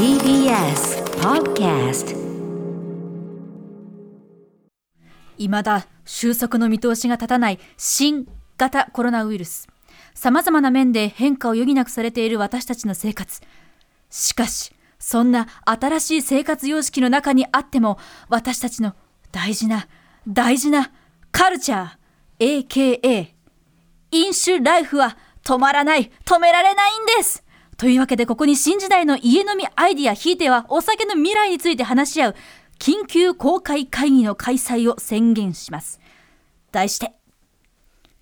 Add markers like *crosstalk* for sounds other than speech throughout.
TBS Podcast 未だ収束の見通しが立たない新型コロナウイルス。さまざまな面で変化を余儀なくされている私たちの生活。しかしそんな新しい生活様式の中にあっても私たちの大事な大事なカルチャー AKA 飲酒ライフは止まらない止められないんです。というわけでここに新時代の家飲みアイディアひいてはお酒の未来について話し合う緊急公開会議の開催を宣言します。題して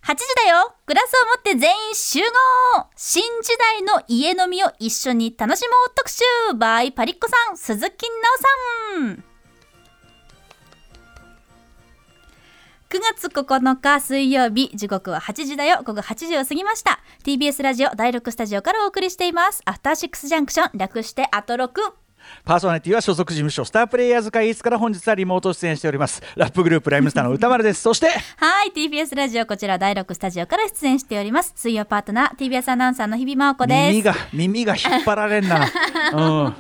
8時だよ。グラスを持って全員集合。新時代の家飲みを一緒に楽しもう特集。by パリッコさん鈴木奈緒さん。9月9日水曜日時刻は8時だよ。午後8時を過ぎました。TBS ラジオ第6スタジオからお送りしています。アフターシックスジャンクション略してアトロク。パーソナリティは所属事務所スタープレイヤーズ会議室から本日はリモート出演しております。ラップグループライムスターの歌丸です。そしてはい TBS ラジオこちら第6スタジオから出演しております。水曜パートナー TBS アナウンサーの日比真央子です。耳が耳が引っ張られんな、*laughs* うん、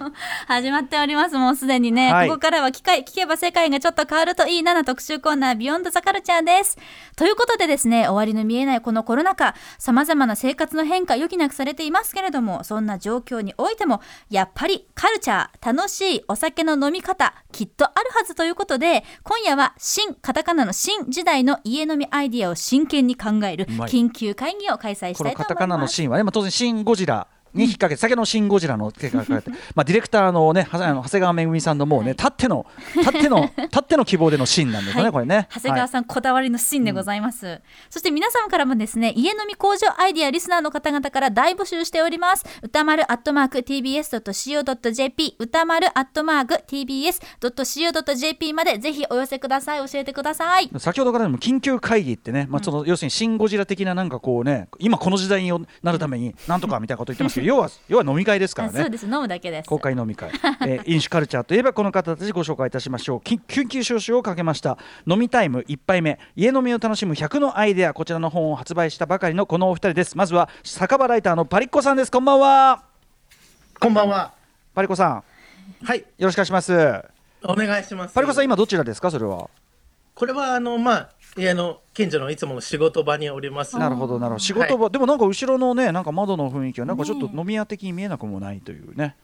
始まっておりますもうすでにね、はい。ここからは機会聞けば世界がちょっと変わるといいなの特集コーナービヨンドザカルチャーです。ということでですね終わりの見えないこのコロナ禍さまざまな生活の変化余儀なくされていますけれどもそんな状況においてもやっぱりカルチャー楽しいお酒の飲み方きっとあるはずということで今夜は新カタカナの新時代の家飲みアイディアを真剣に考える緊急会議を開催しこたいと思います。のカタカナのシーンはね、まあ、当然シン・ゴジラに引っ掛けて、酒のシン・ゴジラの手が書かれて、*laughs* まあ、ディレクターのねはあの長谷川めぐみさんのもうね、はい。たってのたってのたっての希望でのシーンなんですよね、はい。これね。長谷川さん、こだわりのシーンでございます、そして皆様からもですね家飲み工場アイディアリスナーの方々から大募集しております。歌丸アットマーク tbs.co.jp 歌丸アットマーク tbs.co.jp までぜひお寄せください。教えてください。先ほどからでも緊急会議ってね、まあ、その要するにシン・ゴジラ的ななんかこうね今この時代になるためになんとかみたいなこと言ってますけど要は要は飲み会ですからね。あそうです。飲むだけです。公開飲み会、えー *laughs* 飲酒カルチャーといえばこの方たちご紹介いたしましょう。き緊急招集をかけました。飲みタイム1杯目。家飲みを楽しむ100のアイデア。こちらの本を発売したばかりのこのお二人です。まずは酒場ライターのパリッコさんです。こんばんは。こんばんは。パリコさん。はい、よろしくお願いします。お願いします。パリコさん今どちらですか？それはこれはあのまあ家の近所のいつもの仕事場におります。なるほどなるほど。仕事場、でもなんか後ろのねなんか窓の雰囲気はなんかちょっと飲み屋的に見えなくもないというね。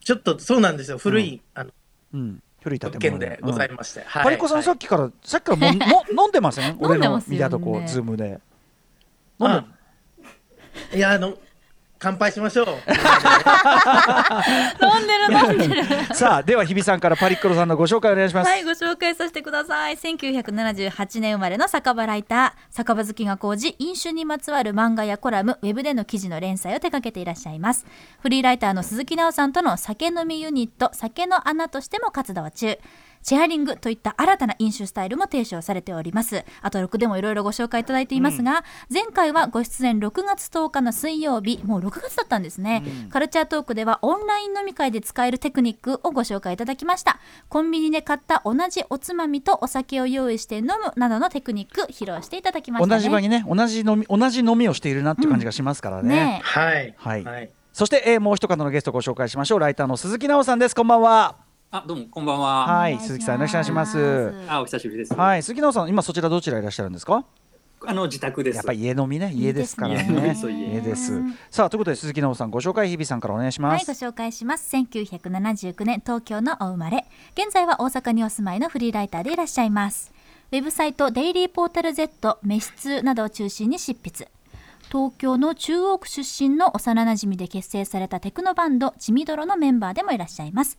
ちょっとそうなんですよ。古い、あのうん古い建物。でございまして。はい。パリコさん、はい。さっきからさっきからも *laughs* も飲んでません？俺の飲んでますよね見たとこズームで。飲んであいやあの乾杯しましょう。*laughs* 飲んでる飲んでるさあでは日比さんからパリッコロさんのご紹介お願いします、はい、ご紹介させてください。1978年生まれの酒場ライター、酒場好きが高じ、飲酒にまつわる漫画やコラム、ウェブでの記事の連載を手掛けていらっしゃいます。フリーライターの鈴木奈緒さんとの酒飲みユニット、酒の穴としても活動中。シェアリングといった新たな飲酒スタイルも提唱されております。あと6でもいろいろご紹介いただいていますが、前回はご出演6月10日の水曜日、もう6月だったんですね。カルチャートークではオンライン飲み会で使えるテクニックをご紹介いただきました。コンビニで買った同じおつまみとお酒を用意して飲むなどのテクニック披露していただきましたね。同じ場にね同じ飲み同じ飲みをしているなっていう感じがしますからね、ねえはいはいはい。そして、えーもう一方のゲストをご紹介しましょうライターの鈴木奈緒さんですこんばんはあ、どうも、こんばんは。はい鈴木さんよろしくお願いしますあ、お久しぶりです。はい鈴木奈緒さん今そちらどちらいらっしゃるんですか？あの、自宅です。やっぱり家飲みね家ですからね家飲みそう家家ですさあということで鈴木奈緒さんご紹介日比さんからお願いします、はい、ご紹介します。1979年東京のお生まれ。現在は大阪にお住まいのフリーライターでいらっしゃいます。ウェブサイトデイリーポータル Z、メシツなどを中心に執筆。東京の中央区出身の幼馴染で結成されたテクノバンド、チミドロのメンバーでもいらっしゃいます。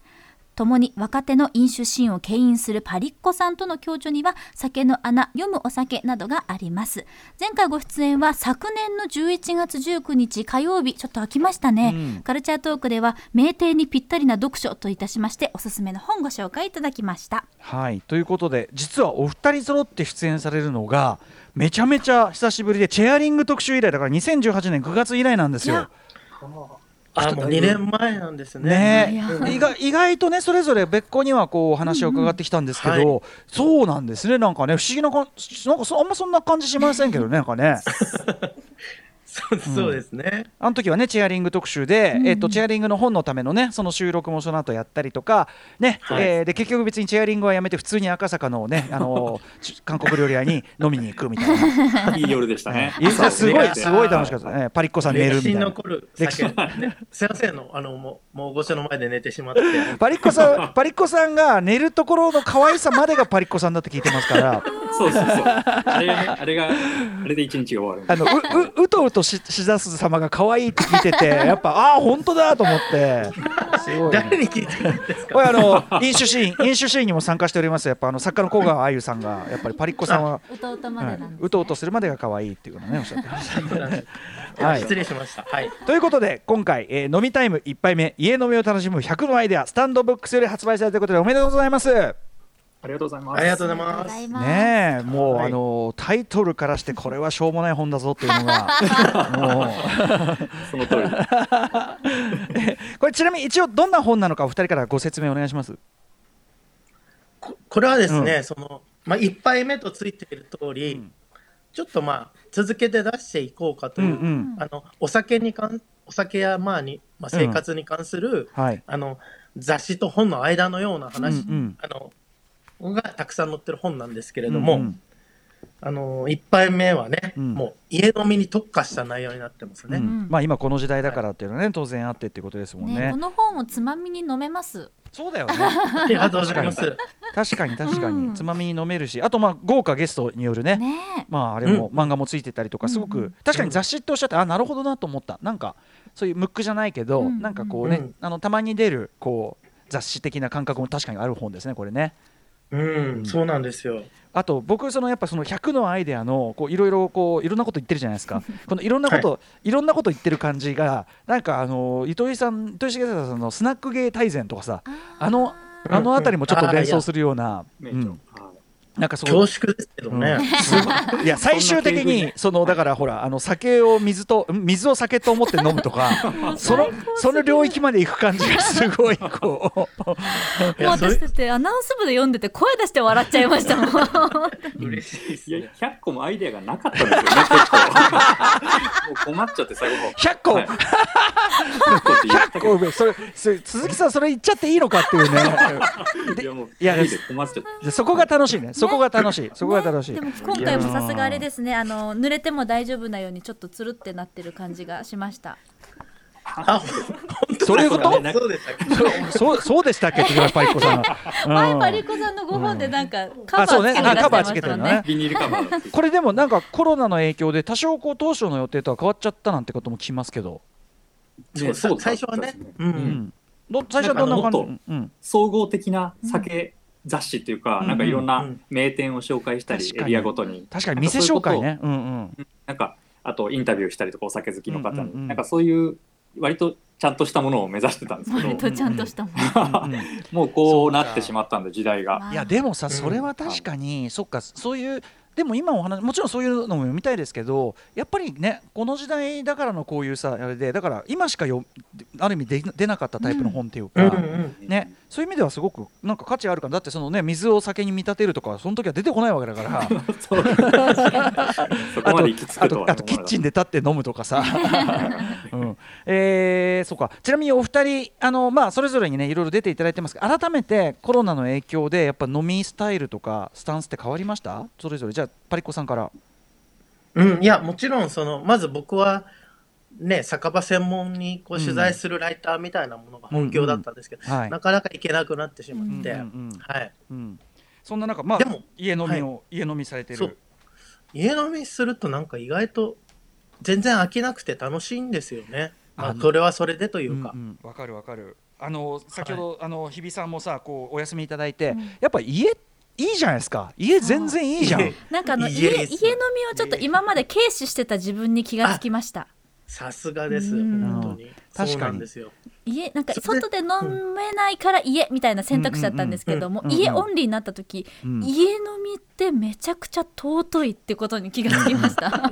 共に若手の飲酒シーンを牽引するパリッコさんとの共著には酒の穴読むお酒などがあります。前回ご出演は昨年の11月19日火曜日ちょっと空きましたね、カルチャートークでは名店にぴったりな読書といたしましておすすめの本ご紹介いただきました。はい。ということで実はお二人揃って出演されるのがめちゃめちゃ久しぶりでチェアリング特集以来だから2018年9月以来なんですよ。いや。あもう2年前なんですね。ね。意外意外とねそれぞれ別個にはこうお話を伺ってきたんですけど、うんうんそうなんですね。なんかね不思議ななんかそあんまそんな感じしませんけどねなんかね *laughs* そうですね。あの時はねチェアリング特集で、うんえっとチェアリングの本のためのねその収録もその後やったりとかね、はいえーで結局別にチェアリングはやめて普通に赤坂のね *laughs* あのち韓国料理屋に飲みに行くみたいな。*laughs* いい夜でしたね。いやすごい朝すごい楽しかったね。パリッコさん寝る歴史にみたいな。残る歴史酒、ね、*laughs* 先生のあのもうもう御所の前で寝てしまって。パリッコさんパリッコさんが寝るところの可愛さまでがパリッコさんだって聞いてますから。そうそうそう。あれあれが、あれで一日が終わるあのうううとうとししだす様が可愛いって聞いてて *laughs* やっぱああ本当だと思ってすごい、ね。誰に聞いてるんですか？あの飲酒シーン *laughs* 飲酒シーンにも参加しておりますやっぱあの作家の小川あゆさんがやっぱりパリッコさんは、弟まはいでなんです、うとうとするまでが可愛いっていうのをねおっしゃってました。*laughs* はい失礼しました。はい。ということで今回、えー飲みタイム1杯目家飲みを楽しむ100のアイデアスタンドブックスより発売されたということでおめでとうございます。ありがとうございます。ありがとうございます。ねえもう、はいあのタイトルからしてこれはしょうもない本だぞっていうのが *laughs* もうその通り。*laughs* これちなみに一応どんな本なのかお二人からご説明お願いします？ここれはですね、うそのまあ一杯目とついている通り、うんちょっとまあ続けて出していこうかとうんいう、うんあのお酒に関お酒やまあにまあ生活に関する、はい。あの雑誌と本の間のような話、うんうんあのがたくさん載ってる本なんですけれども、うんうん。あの一杯目はね、うん。もう家飲みに特化した内容になってますね。うん。まあ今この時代だからっていうのはね当然あってっていうことですもんね。ねこの本をつまみに飲めます。そうだよね。*laughs* ありがとうございます。確かに確かに、うん。つまみに飲めるしあとまあ豪華ゲストによるね。ね。まああれも漫画もついてたりとかすごく、うんうん。確かに雑誌っておっしゃってあなるほどなと思った。なんかそういうムックじゃないけど、うん。なんかこうね、うん。あのたまに出るこう雑誌的な感覚も確かにある本ですねこれね。うん、そうなんですよ。あと僕そのやっぱその100のアイデアのこういろいろこういろんなこと言ってるじゃないですか。*laughs* このいろんなこと、い、ろんなこと言ってる感じがなんかあの糸井さん糸井重里さんのスナック芸大全とかさあのあの辺りもちょっと連想するような、うんなんかそう恐縮ですけどね。*laughs* いや最終的にそのだからほらあの酒を水とん水を酒と思って飲むとか *laughs* そのその領域まで行く感じがすごいこう。*laughs* もういやそれ私だってアナウンス部で読んでて声出して笑っちゃいましたもん。嬉しいですいやね。100個もアイデアがなかったんですよね、結構。もう困っちゃって、最後。100個、はい。100個。って言ったけどこうそれそれ鈴木さんそれ言っちゃっていいのかっていうね。いやもう、いやいや、で困っちゃって。でそこが楽しいねそこが楽しい、そこが楽しい、でも今回もさすがあれですね。あの濡れても大丈夫なようにちょっとつるってなってる感じがしました。あ、本当そういうこと？そうでしたっけ。そうそうでしたっけ？パリッコさん *laughs* 前パリコさんのご本でなんかカバーつけてるのね。ねビニールカバーこれでもなんかコロナの影響で多少こう当初の予定とは変わっちゃったなんてことも聞きますけど、そうそう最初はね。う。うん。最初はどんな感じ？総合的な酒雑誌っていうか、うんなんかいろんうなん。名店を紹介したり、エリアごとに。確かに店紹介ね。うんうん。なんか、あとインタビューしたりとか、お酒好きの方に、なんかそういう、割とちゃんとしたものを目指してたんですけど、割とちゃんとしたもんうんうん。もうこうなってしまったんで、時代が。いやでもさうん。それは確かに、そっかそういうでも今お話もちろんそういうのも読みたいですけどやっぱりねこの時代だからのこういうさあれでだから今しかよある意味で出なかったタイプの本っていうか、ね、そういう意味ではすごくなんか価値あるからだってそのね水を酒に見立てるとかその時は出てこないわけだから。*laughs* *laughs* あとあくとあとキッチンで。で立って飲むとかさ、*laughs* うん。えーそうか。ちなみにお二人あの、まあ、それぞれにねいろいろ出ていただいてますが改めてコロナの影響でやっぱ飲みスタイルとかスタンスって変わりました？それぞれ。じゃあパリッコさんから。うん、いや、もちろん、その、まず僕は、ね、酒場専門にこう取材するライターみたいなものが本業だったんですけど、はいなかなか行けなくなってしまって、うんうんはい。うん、そんな中、まあでも、家飲みを、は家飲みされてる。家飲みするとなんか意外と全然飽きなくて楽しいんですよね。まあ、それはそれでというか。うんうんわかるわかる。あの先ほど、あの日比さんもさこうお休みいただいて、うんやっぱ家いいじゃないですか。家全然いいじゃん。家 *laughs* なんかあの家家家飲みをちょっと今まで軽視してた自分に気がつきました。さすがです、うん。本当に。確かに。家なんか外で飲めないから家みたいな選択肢だったんですけども家オンリーになった時うん。家飲みってめちゃくちゃ尊いってことに気がつきました、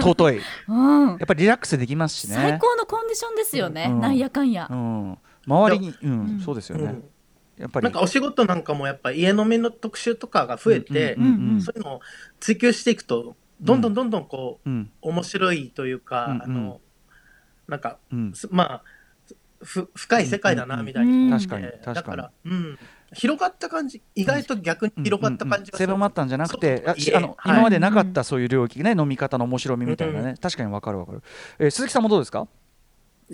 尊い。*laughs* うん。やっぱりリラックスできますしね。最高のコンディションですよね、うん。なんやかんや。う、ん。周りに、うん、うん。そうですよね。うんやっぱり。なんかお仕事なんかもやっぱ家飲みの特集とかが増えて、うんうんうんうん。そういうのを追求していくと、どんどんどんどんこう、うん。面白いというか、うんうん。あの、なんか、うん。すまあ、ふ深い世界だな、みたいうんな。確かにえー確かに。だから、うん。広がった感じ、意外と逆に広がった感じがする。狭まったんじゃなくてあの、はい今までなかったそういう領域ね飲み方の面白みみたいなね、確かにわかるわかる、えー鈴木さんもどうですか？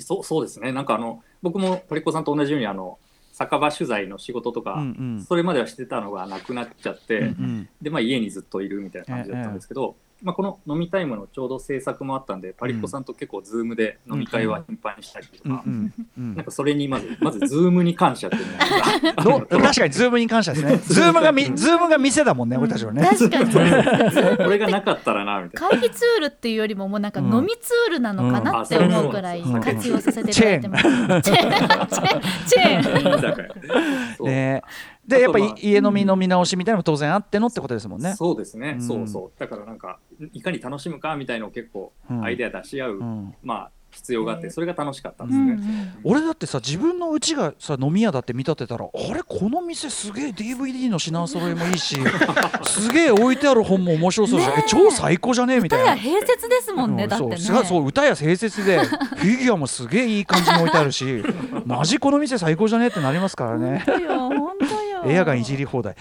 そうそうですね。なんかあの僕もパリコさんと同じようにあの酒場取材の仕事とか、うんうん。それまではしてたのがなくなっちゃって、うんうん。でまあ家にずっといるみたいな感じだったんですけど、まあこの飲みタイムのちょうど制作もあったんで、パリコさんと結構ズームで飲み会は頻繁にしたりとか、うんうんうん。なんかそれにまずまずズームに感謝っていうのが。*laughs* 確かにズームに感謝ですね。*laughs* ズームがみズームが店だもんね俺たちのね。確かに。これがなかったらなみたいな。会議ツールっていうよりももうなんか飲みツールなのかなって思うくらいうん活用させていただいてます。チェーン。チェーン。チェーン *laughs* でやっぱり家飲み飲み直しみたいなのも当然あってのってことですもんね。そうですね、うん。そうそう。だからなんかいかに楽しむかみたいのを結構うん。アイデア出し合う、うん。まあ必要があってそれが楽しかったんですね、うんうん俺だってさ自分のうちがさ飲み屋だって見立てたらあれ？この店すげえ DVD の品揃えもいいし *laughs* すげえ置いてある本も面白そうじゃん、え。超最高じゃねえみたいな。歌や併設ですもんね、うんだってね。そう。歌や併設で *laughs* フィギュアもすげえいい感じに置いてあるしマジこの店最高じゃね？えってなりますからね。本当よ、本当よ。エアガンいじり放題。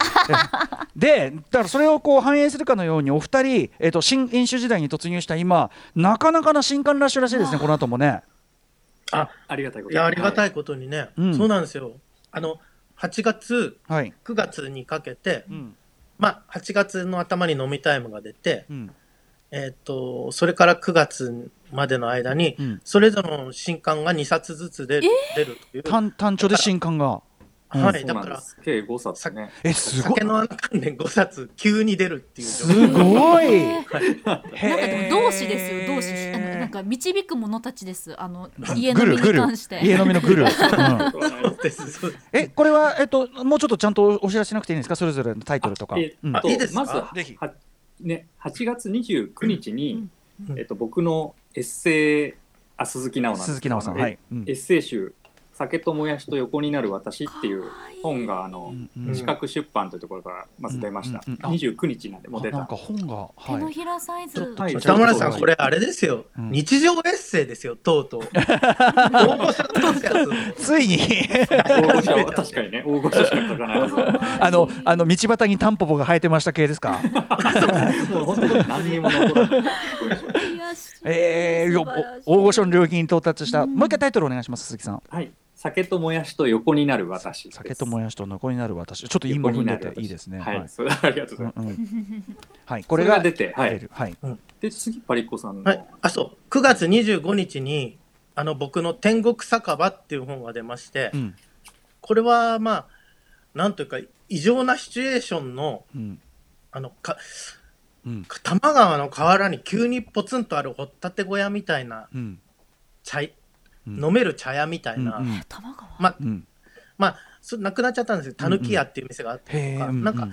でだからそれをこう反映するかのようにお二人、えっと新飲酒時代に突入した今なかなかな新刊ラッシュらしいですねこの後もね。あ、ありがたいこといや、ありがたい、いことにね、うん。そうなんですよ。あの、8月、はい、9月にかけて、うん。まあ、8月の頭に飲みタイムが出て、うん。えっ、と、それから9月までの間に、うん。それぞれの新刊が2冊ずつ出る,、出るという。単単調で新刊がはい、そうだから、なんです。計5冊ね。えすごい。酒の関連5冊急に出るっていうすごい。なんかへでー。も同志ですよ、同志。あのなんか導く者たちです。あの家飲みに関して。*laughs* 家飲みのグル、えこれはえっともうちょっとちゃんとお知らせしなくていいんですか？それぞれのタイトルとか、いいです。かまずはぜひ。はね、8月29日に、うん。えっと、僕のエッセイあ鈴木奈緒なん鈴木奈緒さんはい、うん。エッセイ集「酒ともやしと横になる私」っていう本があの、うんうん。四角出版というところからまず出ました、うんうんうんあ29日なんでもう出た。あなんか本が手のはいひらサイズ。はい歌村さん、はいこれあれですよ、うん。日常エッセイですよ、とうとう。*laughs* 大御所のやつついに。大御所確かにね大御所しか書かないあのあの道端にタンポポが生えてました系ですか？*laughs* もう本当に何にも残らない。*laughs* えー、大御所の領域に到達した、もう一回タイトルお願いします鈴木さん。はい酒ともやしと横になる私酒ともやしと横になる私。ちょっと韻も踏んでていいですね。はい、それありがとうございます、うんうん。*laughs* はい。ここれが出て、はい、はい。で次パリコさんの、はい、あ、そう、9月25日に、あの、僕の天国酒場っていう本が出まして、うん。これは、まあ、なんというか、異常なシチュエーションの、うん。あの、か、うん。多摩川の河原に急にポツンとある掘ったて小屋みたいなうん。茶飲める茶屋みたいな、うんうん玉川？まあ、うんまあ、そなくなっちゃったんですけど、たぬき屋っていう店があってとか、へーうんなんか、うん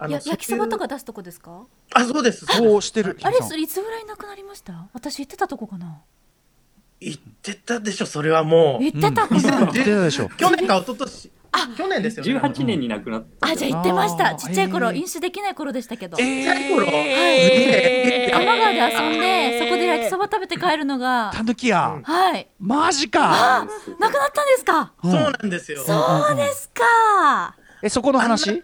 あや焼きそばとか。か出すとこですか？あ、そうです。そうしてるあれいつぐらいなくなりました？私行ってたとこかな。言ってたでしょ、それはもう。行ってたかうんな。言ってたでしょ去年か一昨年去年ですよね。18年に亡くなった。あじゃあ行ってました。ちっちゃい頃飲酒できない頃でしたけど。えちっちゃい頃？え多摩川で遊んでそこで焼きそば食べて帰るのが。たぬきやはい。マジか。あなくなったんですか？うんそうなんですよ。そうですか。えそこの話？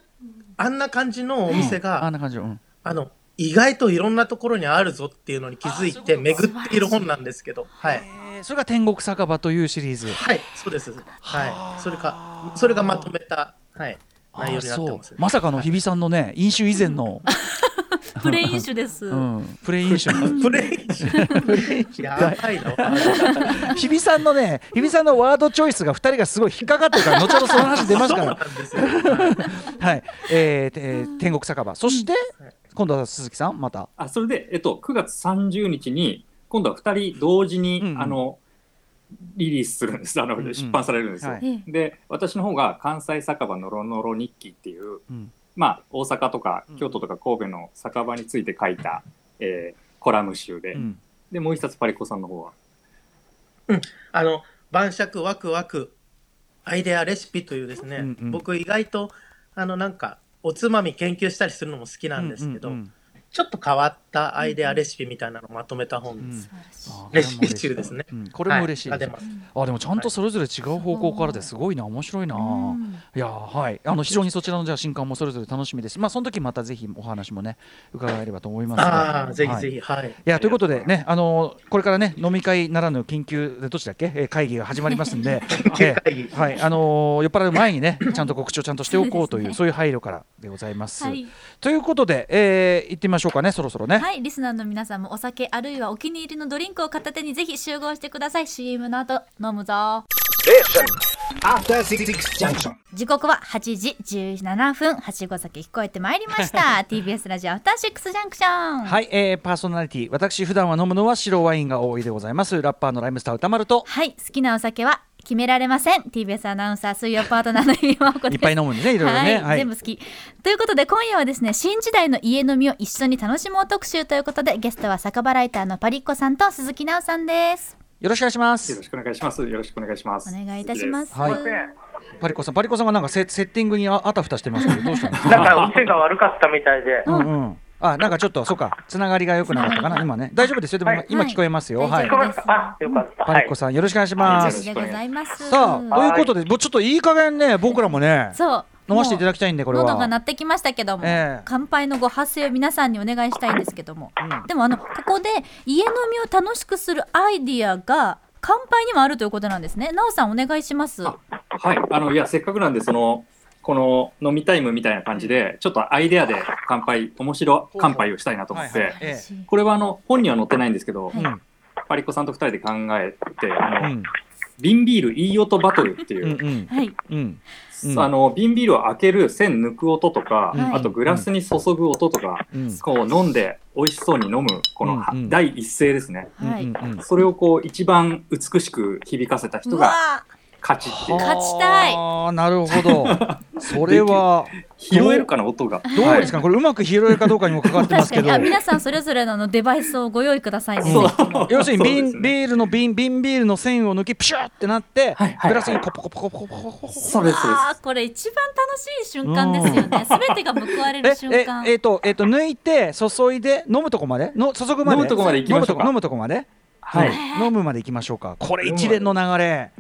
あんな感じのお店あが、んな感じうん。あの、意外といろんなところにあるぞっていうのに気づいて巡っている本なんですけど、はい。えーそれが天国酒場というシリーズ。はい、そうです。はい。それか、それがまとめた、はい、内容になってそう。ます。まさかの日比さんのね飲酒以前の、*laughs* プレイ飲酒です。うん、プレイ飲酒。*laughs* プレイやばいな。*laughs* 日比さんのね日比さんのワードチョイスが2人がすごい引っかかってるから後ほどその話出ますそうなんからですよ。はい、えーえー天国酒場。そして今度は鈴木さんまた。あそれで、えっと、9月30日に今度は2人同時に、うんうん。あのリリースするんです。あの、んうん。出版されるんですよ。はい。えで私の方が関西酒場のろのろ日記っていう、うん。まあ、大阪とかうん。京都とか神戸の酒場について書いた、えーコラム集で、うん。でもう一冊パリコさんの方は？あの、晩酌ワクワク、アイデアレシピというですね、うんうん。僕意外と、あの、なんか、おつまみ研究したりするのも好きなんですけど、うんうんちょっと変わったアイデアレシピみたいなのをまとめた本です。あレシピ集ですね。うんこれも嬉しいです、はが出ます。あでもちゃんとそれぞれ違う方向からですごいな面白いな、うん。いやはい。あの非常にそちらのじゃあ新刊もそれぞれ楽しみです。まあその時またぜひお話もね伺えればと思いますが。ああ、ぜひぜはいひ、はい。いやということでね、あのこれからね飲み会ならぬ緊急でどっちだっけ、えー会議が始まりますんで、*laughs* え会議。ーはい。あのー酔っ払う前にねちゃんと告知をちゃんとしておこうというそういう配慮からでございます。はい。ということで、えー、行ってみましょうかねそろそろね。はい、リスナーの皆さんもお酒あるいはお気に入りのドリンクを片手にぜひ集合してください。CM の後飲むぞ。After Six Junction. 時刻は8時17分。はしご酒聞こえてまいりました。*laughs* TBS ラジオアフターシックスジャンクション。はい、えー、パーソナリティ私普段は飲むのは白ワインが多いでございます。ラッパーのライムスター歌丸と。はい好きなお酒は決められません。TBS アナウンサー水曜パートナーの日真央子です。いっぱい飲むんでねいろいろね。はい、はい。全部好き。ということで今夜はですね新時代の家飲みを一緒に楽しもう特集ということでゲストは酒場ライターのパリッコさんと鈴木奈緒さんです。よろしくお願いします。よろしくお願いします。よろしくお願いします。お願いいたします。はい。パリコさんパリコさんがなんかセセッティングにああたふたしてますけどどうしたんですかなんか、店が悪かったみたいで。うんうんあなんかちょっとそうか。つながりが良くなかったかな今ね。大丈夫ですよ。でも今,、今聞こえますよ。はい、大丈夫です。あ、よかった。パリコさんよろしくお願いします、でございます。さあということでもうちょっといい加減ね僕らもねそう。飲ませていただきたいんでこれは。喉が鳴ってきましたけども、ええ。乾杯のご発声を皆さんにお願いしたいんですけども、うん。でもあのここで家飲みを楽しくするアイディアが乾杯にもあるということなんですね。なおさんお願いします。はい、あのいやせっかくなんでそのこの飲みタイムみたいな感じでちょっとアイデアで乾杯面白乾杯をしたいなと思って、これはあの本には載ってないんですけど、パリコさんと二人で考えてあの、うん。瓶ビールいい音バトルっていう。あの瓶ビールを開ける栓抜く音とか、はい。あとグラスに注ぐ音とか、うん。こう飲んで美味しそうに飲むこの、第一声ですね。それをこう一番美しく響かせた人が勝ちっていう。勝ちたい。ああなるほど。*laughs* それは拾えるかな音が。どうですか、これうまく拾えるかどうかにも関わーってますけど。確かに。あ皆さんそれぞれのあのデバイスをご用意くださいね。要するに瓶、ビールの瓶瓶ビールの栓を抜きプシューってなって、はい。はい。グラスにポコポコポコポコポコそうですそうです。あーこれ一番楽しい瞬間ですよね。すべてが報われえる瞬え間。えっ、とえっ、と抜いて注いで飲むとこまで？の注ぐまで？飲むとこまで行きましょうか。飲むとこまで、はい、うん飲むまで行きましょうか。これ一連の流れ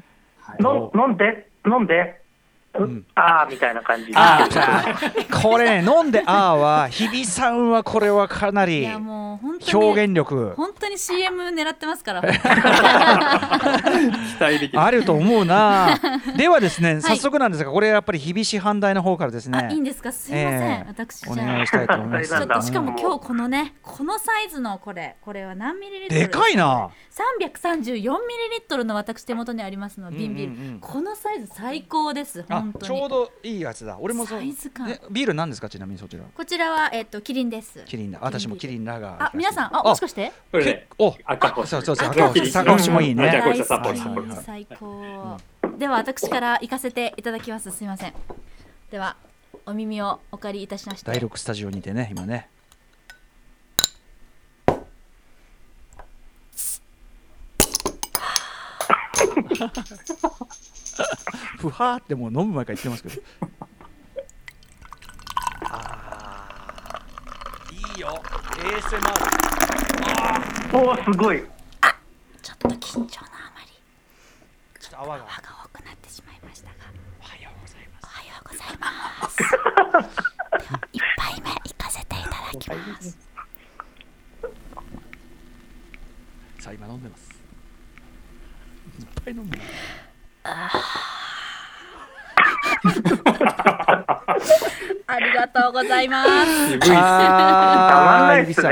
飲んで、飲んで。ん。ああ、みたいな感じ。*laughs* で。ああこれね飲んであーは日比さんはこれはかないりやもう本当に表現力。本当に CM 狙ってますから。*laughs* 期待できる。あると思うな。*laughs* ではですね早速なんですがこれやっぱり日比市販代の方からですね。あいいんですか？すいません、ええ。私じゃあ。お願いしたいと思います。ちょっとしかもうん。今日このねこのサイズのこれこれは何ミリリットルでかいな。334ミリリットルの私手元にありますの瓶ビール、うんうん。うんこのサイズ最高です。あ本ちょうどいいやつだ。俺もそう。サイズ感。えビールなんですか？ちなみにそちら。こちらはえっ、とキリンです。キリンだ。私もキリンラガーあ皆さんあもしかして？これねお赤星。そうそうそう。赤星。赤星。もいいね。最高。では私から行かせていただきます。すいません。ではお耳をお借りいたしまして。第6スタジオにてね今ね *laughs* *laughs* ふはーってもう飲む前から言ってますけど。あーいいよ。ASMR おお、すごい。ちょっと緊張のあまり。ちょっと泡が。多くなってしまいましたが。おはようございます。おはようございます。では一杯目行かせていただきます。さあ今飲んでます。いっぱい飲んでます *laughs* ありがとうございます。渋いあたまんないーっすね。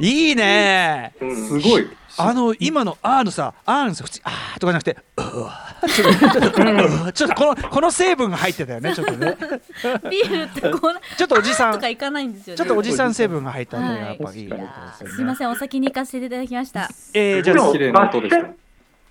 いいね。すごい。あの今のあーのさあーのさ普通あーとかじゃなくてうわちょっとちょっとうわちょっとこのこの成分が入ってたよねちょっとね。ビールってこうちょっとおじさんとか行かないんですよね。ちょっとおじさん成分が入ったのがはいやっぱいいいやことですい。ませんお先に行かせていただきました。えー、じゃあでも綺麗な音でした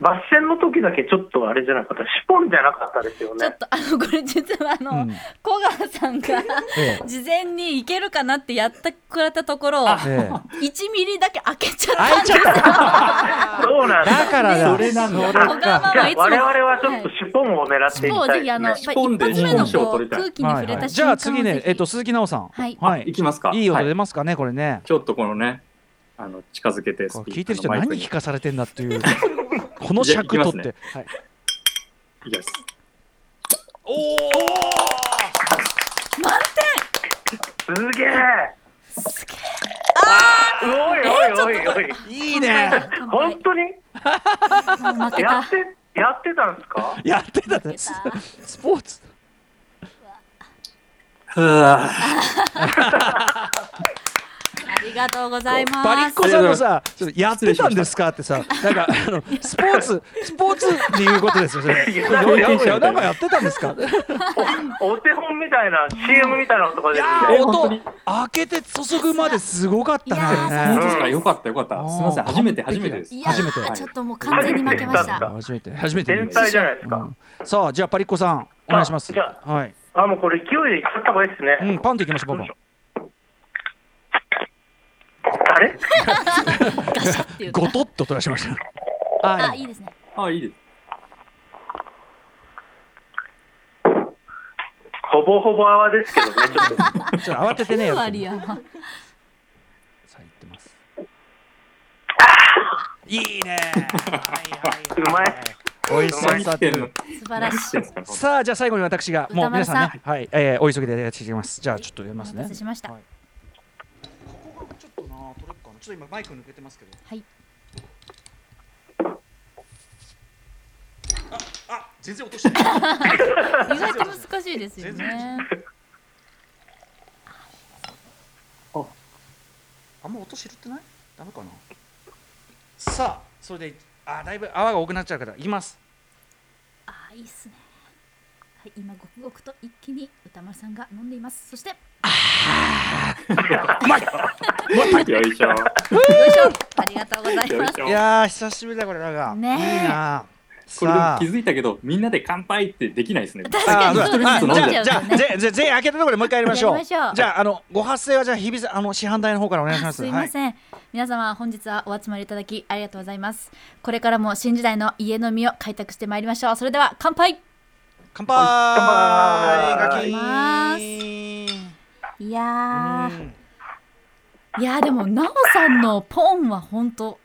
抜線の時だけちょっとあれじゃなかった。シポンじゃなかったですよね。ちょっ。とあのこれ実はあの、うん。小川さんがええ。事前にいけるかなってやってくれたところええ。1ミリだけ開けちゃった開いちゃった。そうなんだ。だからだ。それなんだ。小川かママいつも我々はちょっとシポンを狙っていきたいですね。ぜひあのやっ。ぱり尻尾で一発目のこう空気に触れたじ瞬間をゃあ次ねえっと鈴木奈緒さん。はい。はい。いきますか。いい音はい出ますかねこれね。ちょっとこのねあの近づけて聞いてる人何聞かされてんだっていうこの尺取って。はい。いきます。おおすげえ。すげえ。あおいおいおいおい。いいね。本当に？やってやってたんですか？やってたね。ススポーツ *laughs* ありがとうございます。バリッコさんもさちょっとやってた。んですかってさなんかあのスポーツ *laughs* スポーツっていうことですよそれ。いやこれややなんかやってたんですか？お手本みたいな CM みたいなのとかいやですね。ー音開けて注ぐまですごかったね本当ですか？よかったよかった。すみません初めて初めてです。いや初めて。ーちょっともう完全に負けました。初めて初めて天才じゃないですか。うん。さあじゃあパリッコさんお願いします。あじゃはい。あもうこれ勢いでいった方がいいですね。うんパンといきましょうパンあれ？ゴトッと取らしましたああい。いですね。あいいです。ほぼほぼ泡ですけどね。ちょっと。*laughs* ちょっと慌ててねや9る割やばさあ言ってます。いいね。はいはいはうまい。美味しそうに伝わってる。素晴らしい。さあじゃあ最後に私がもう皆さんねはい、えー、お急ぎでやっていきます。じゃあちょっとやりますおね待たせしました。はいここがちょっとな取れるかなちょっと今マイク抜けてますけど。はい。あ全然落としてない。*laughs* 意外と難しいですよね。あんま音知るってない？ダメかな？さあそれであだいぶ泡が多くなっちゃうからいきます。あいいっすね。はい今ごくごくと一気に歌丸さんが飲んでいます。そしてようまいよいしょ。いしょ。ありがとうございます。よいしょ。いやー久しぶりだこれなんか、ねえ。いいな。これ気づいたけどみんなで乾杯ってできないですね。確かにあ一人ずつ飲んじゃう。じゃ全員開けたところでもう一回やりましょうじゃああのご発声はじゃあ日比さんあの市販台の方からお願いしますすいません、皆様本日はお集まりいただきありがとうございますこれからも新時代の家飲みを開拓してまいりましょうそれでは乾杯乾杯乾杯いやー。うん。いやーでもなおさんのポンは本当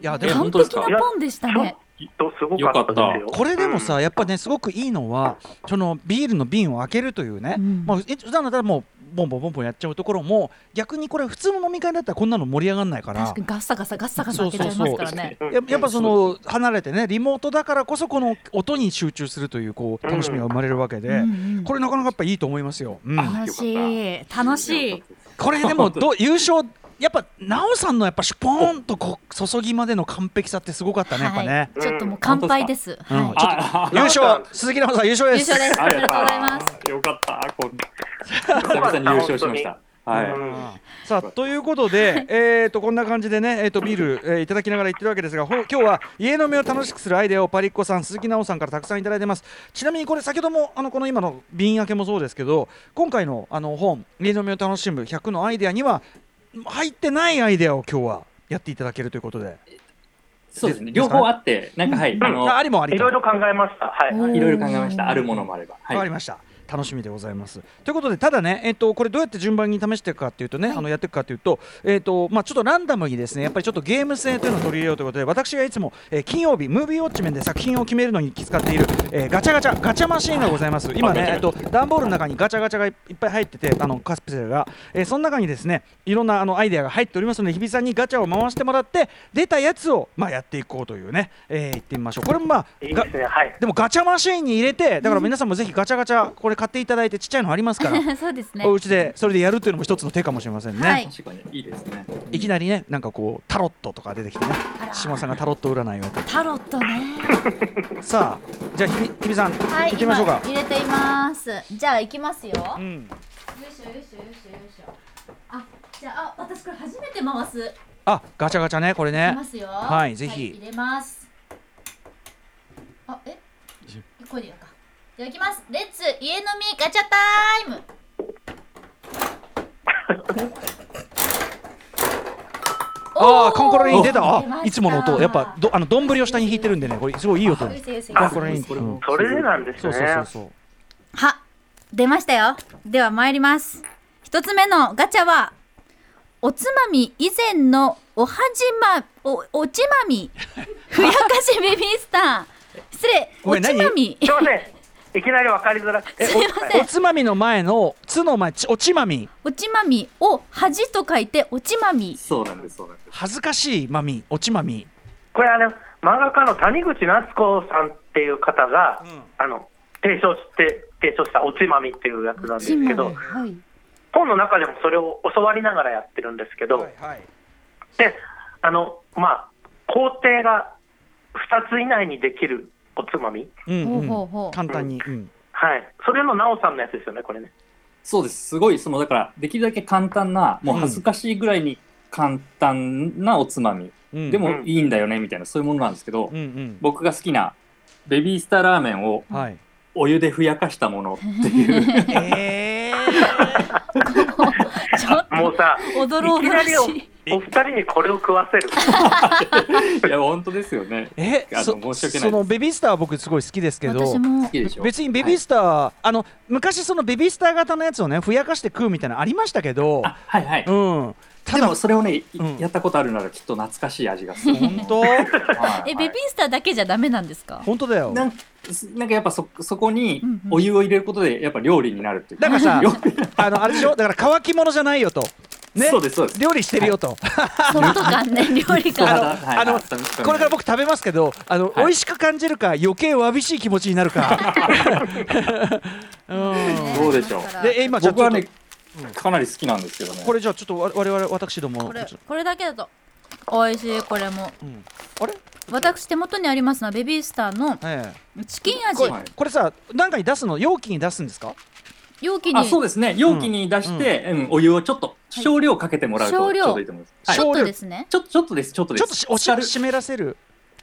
いやでも完璧なポンでしたね。きっとすごかった。これでもさ、やっぱねすごくいいのはそのビールの瓶を開けるというね、うん。まあい普段だったらもうボンボンボンボンやっちゃうところも逆にこれ普通の飲み会だったらこんなの盛り上がらないから。確かにガッサガサガッサガサ開けちゃいますからねう。んややっぱその離れてねリモートだからこそこの音に集中するというこう楽しみが生まれるわけで、うんうん。これなかなかやっぱいいと思いますよ。うん。楽しい。楽しい。これでもどう *laughs* 優勝やっぱ奈緒さんのやっぱシュポーンとこう注ぎまでの完璧さってすごかったねやっぱね。はい、ちょっともう乾杯です、うんはい。優勝鈴木奈緒さん優勝です。優勝です。ありがとう。ございます。よかった久々に優勝しました。はい、うん。さあということで、*laughs* えー、とこんな感じでね、えー、とビール、えーいただきながら言ってるわけですがほ今日は家飲みを楽しくするアイデアをパリッコさん鈴木奈緒さんからたくさんいただいてます。ちなみにこれ先ほどもあのこの今の瓶開けもそうですけど今回のあの本家飲みを楽しむ100のアイデアには入ってないアイデアを今日はやっていただけるということで。そうですね。両方あってなんかはい、あのあありもありかいろいろ考えました。はい。いろいろ考えました。あるものもあれば。はい。わかりました。楽しみでございます。ということで、ただね、えっと、これどうやって順番に試していくかっていうとね、あのやっていくかというと、えっと、まあ、ちょっとランダムにですね、やっぱりちょっとゲーム性というのを取り入れようということで、私がいつも、えー金曜日、ムービーウォッチメンで作品を決めるのに使っている、えーガチャガチャ、ガチャマシーンがございます。今ね、えっと、段ボールの中にガチャガチャがいっぱい入ってて、あの、カスプセルが、えーその中にですね、いろんなあのアイデアが入っておりますので、日比さんにガチャを回してもらって、出たやつを、まあ、やっていこうというね、えー、言ってみましょう。これもまあ、がいいですね。はい。でもガチャマシーンに入れてだから皆さんもぜひガチャガチャこれ買っていただいてちっちゃいのありますから。*laughs* そうですね。お家でそれでやるっていうのも一つの手かもしれませんね、はい。確かにいいですね。い、きなりねなんかこうタロットとか出てきてね。島さんがタロット占いをタロットね。*laughs* さあじゃあひびひびさん、はい行ってみましょうか。今入れています。じゃあ行きますよ、ようん。いしょよいしょよいしょよいしょ。あじゃああ私これ初めて回す。いあガチャガチャねこれね。きますよ。はいぜひ。入れます。あえ？これでいいのかじゃあいきます。レッツ家飲みガチャタイム。ああコンコロリン出た。あいつもの音。やっぱどあの丼を下に引いてるんでねこれすごいいい音。うるせえうるせえコンコロリン。うんそれでなんですそうね。そうそうそうは出ましたよ。では参ります。一つ目のガチャはおつまみ以前のおはじまおおちまみ。*laughs* ふやかしベビースター。失礼。おちまみ。すいません。いきなり分かりづらくて。すいません。おつまみの前の「つ」の前ちおちまみ。おちまみを恥と書いておちまみ。そうなんですそうなんです。恥ずかしいまみおちまみ。これあの、漫画家の谷口夏子さんっていう方が、あの、提唱して、提唱したおつまみっていうやつなんですけど、はい。本の中でもそれを教わりながらやってるんですけど、はいはい。で、あの、まあ、工程が2つ以内にできるおつまみ？うんほうほうほう。簡単に。うん。はい。それのなおさんのやつですよね、これね。そうです。すごい。そのだからできるだけ簡単なもう恥ずかしいぐらいに簡単なおつまみ、うん。でもいいんだよねみたいなそういうものなんですけど、うんうん。僕が好きなベビースターラーメンをはい。お湯でふやかしたものっていう。*laughs* え *laughs* ちょっもうさ、とおどろおどろい。きなりお二人にこれを食わせる。*laughs* いや本当ですよね。えあのそ申し訳ないそのベビースターは僕すごい好きですけど私も。好きでしょ？別にベビースター、あの昔そのベビースター型のやつをねふやかして食うみたいなのありましたけどあはいはい、うん。ただでもそれをね、いうん。やったことあるならきっと懐かしい味がする。本当？*laughs* はい。えベビースターだけじゃダメなんですか？本当だよ。なんなんかやっぱそそこにお湯を入れることでやっぱ料理になるっていう。だからさ *laughs* 料あのあれでしょ？だから乾き物じゃないよとね。そうですそうです。料理してるよと、ソフト感ね料理あの感はい。あのはい。はい。これから僕食べますけどあの、はい。美味しく感じるか余計わびしい気持ちになるか。*laughs* うん。どうでしょう。でえ今僕はねかなり好きなんですけどね。これじゃあちょっとわ我々私どもこれこれだけだと美味しいこれも。うん。あれ？私手元にありますのはベビースターのえチキン味。えこれはいこれさ何かに出すの容器に出すんですか？容器に。あそうですね。容器に出して、うん。お湯をちょっと少量かけてもらうとちょう少量。どいいと思います、はい、ちょっとですね。ちょちょっとですちょっとです。ちょっとしおし軽湿らせる。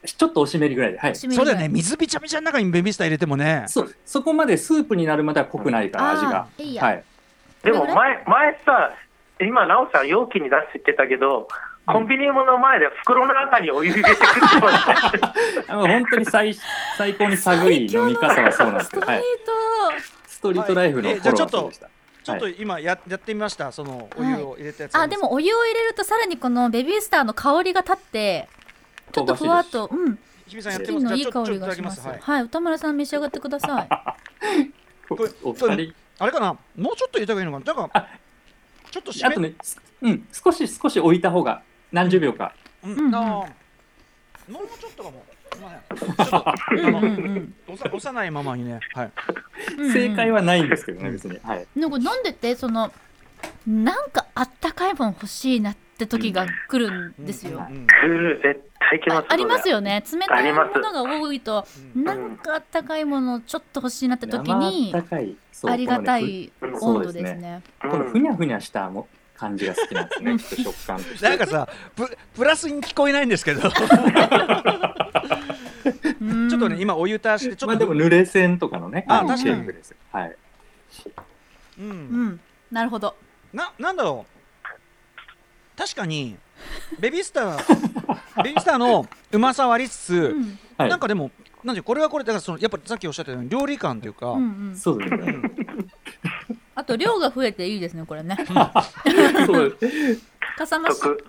ちょっとおしめりぐらいではい。そうだよね。水びちゃびちゃの中にベビースター入れてもね。そう。そこまでスープになるまでは濃くないから味が。いいや。はい。でも前、前さ、今、なおさん容器に出して言ってたけど、コンビニの前で袋の中にお湯入れて食ってました。*laughs* あの本当に最最高に寒い飲み方はそうなんですけど、はい、ストリートライフのはい。え頃じゃあちょっとはそうでした。ちょっと今ややってみました。そのお湯を入れたやつあでもお湯を入れるとさらにこのベビースターの香りが立ってちょっとふわっとうん。日比さんやってチキンのいい香りがします。はい、はい。歌村さん召し上がってください。お *laughs* これお二人？あれかな？もうちょっと入れた方がいいのかな？だからちょっと締め。あとね、すうん、少し少し置いた方が何十秒か、うんうんうん。あーもうちょっとかも *laughs* 幼いままにねはいうん正解はないんですけどね、別に。はい。なんか飲んでてそのなんかあったかいもん欲しいなって時が来るんですよ、うん来る、絶対来ますあありますよ。よね冷たいものが多いとうんなんかあったかいものちょっと欲しいなって時に生あったかい。そうありがた。うんい温度ですね。このふにゃふにゃしたも感じが好きなんですね、*laughs* 食感として。なんかさププラスに聞こえないんですけど *laughs* とね今お湯足してちょっとまあでも濡れ線とかのね、のあ確かに。シェイクですよ。はい。ううん。んなるほど。ななんだろう。確かにベビースター *laughs* ベビースターのうまさはありつつ。なんかでもなんてこれはこれだからそのやっぱさっきおっしゃったように料理感というか、そうですね。あと量が増えていいですねこれね。*laughs* そうかさ増し。得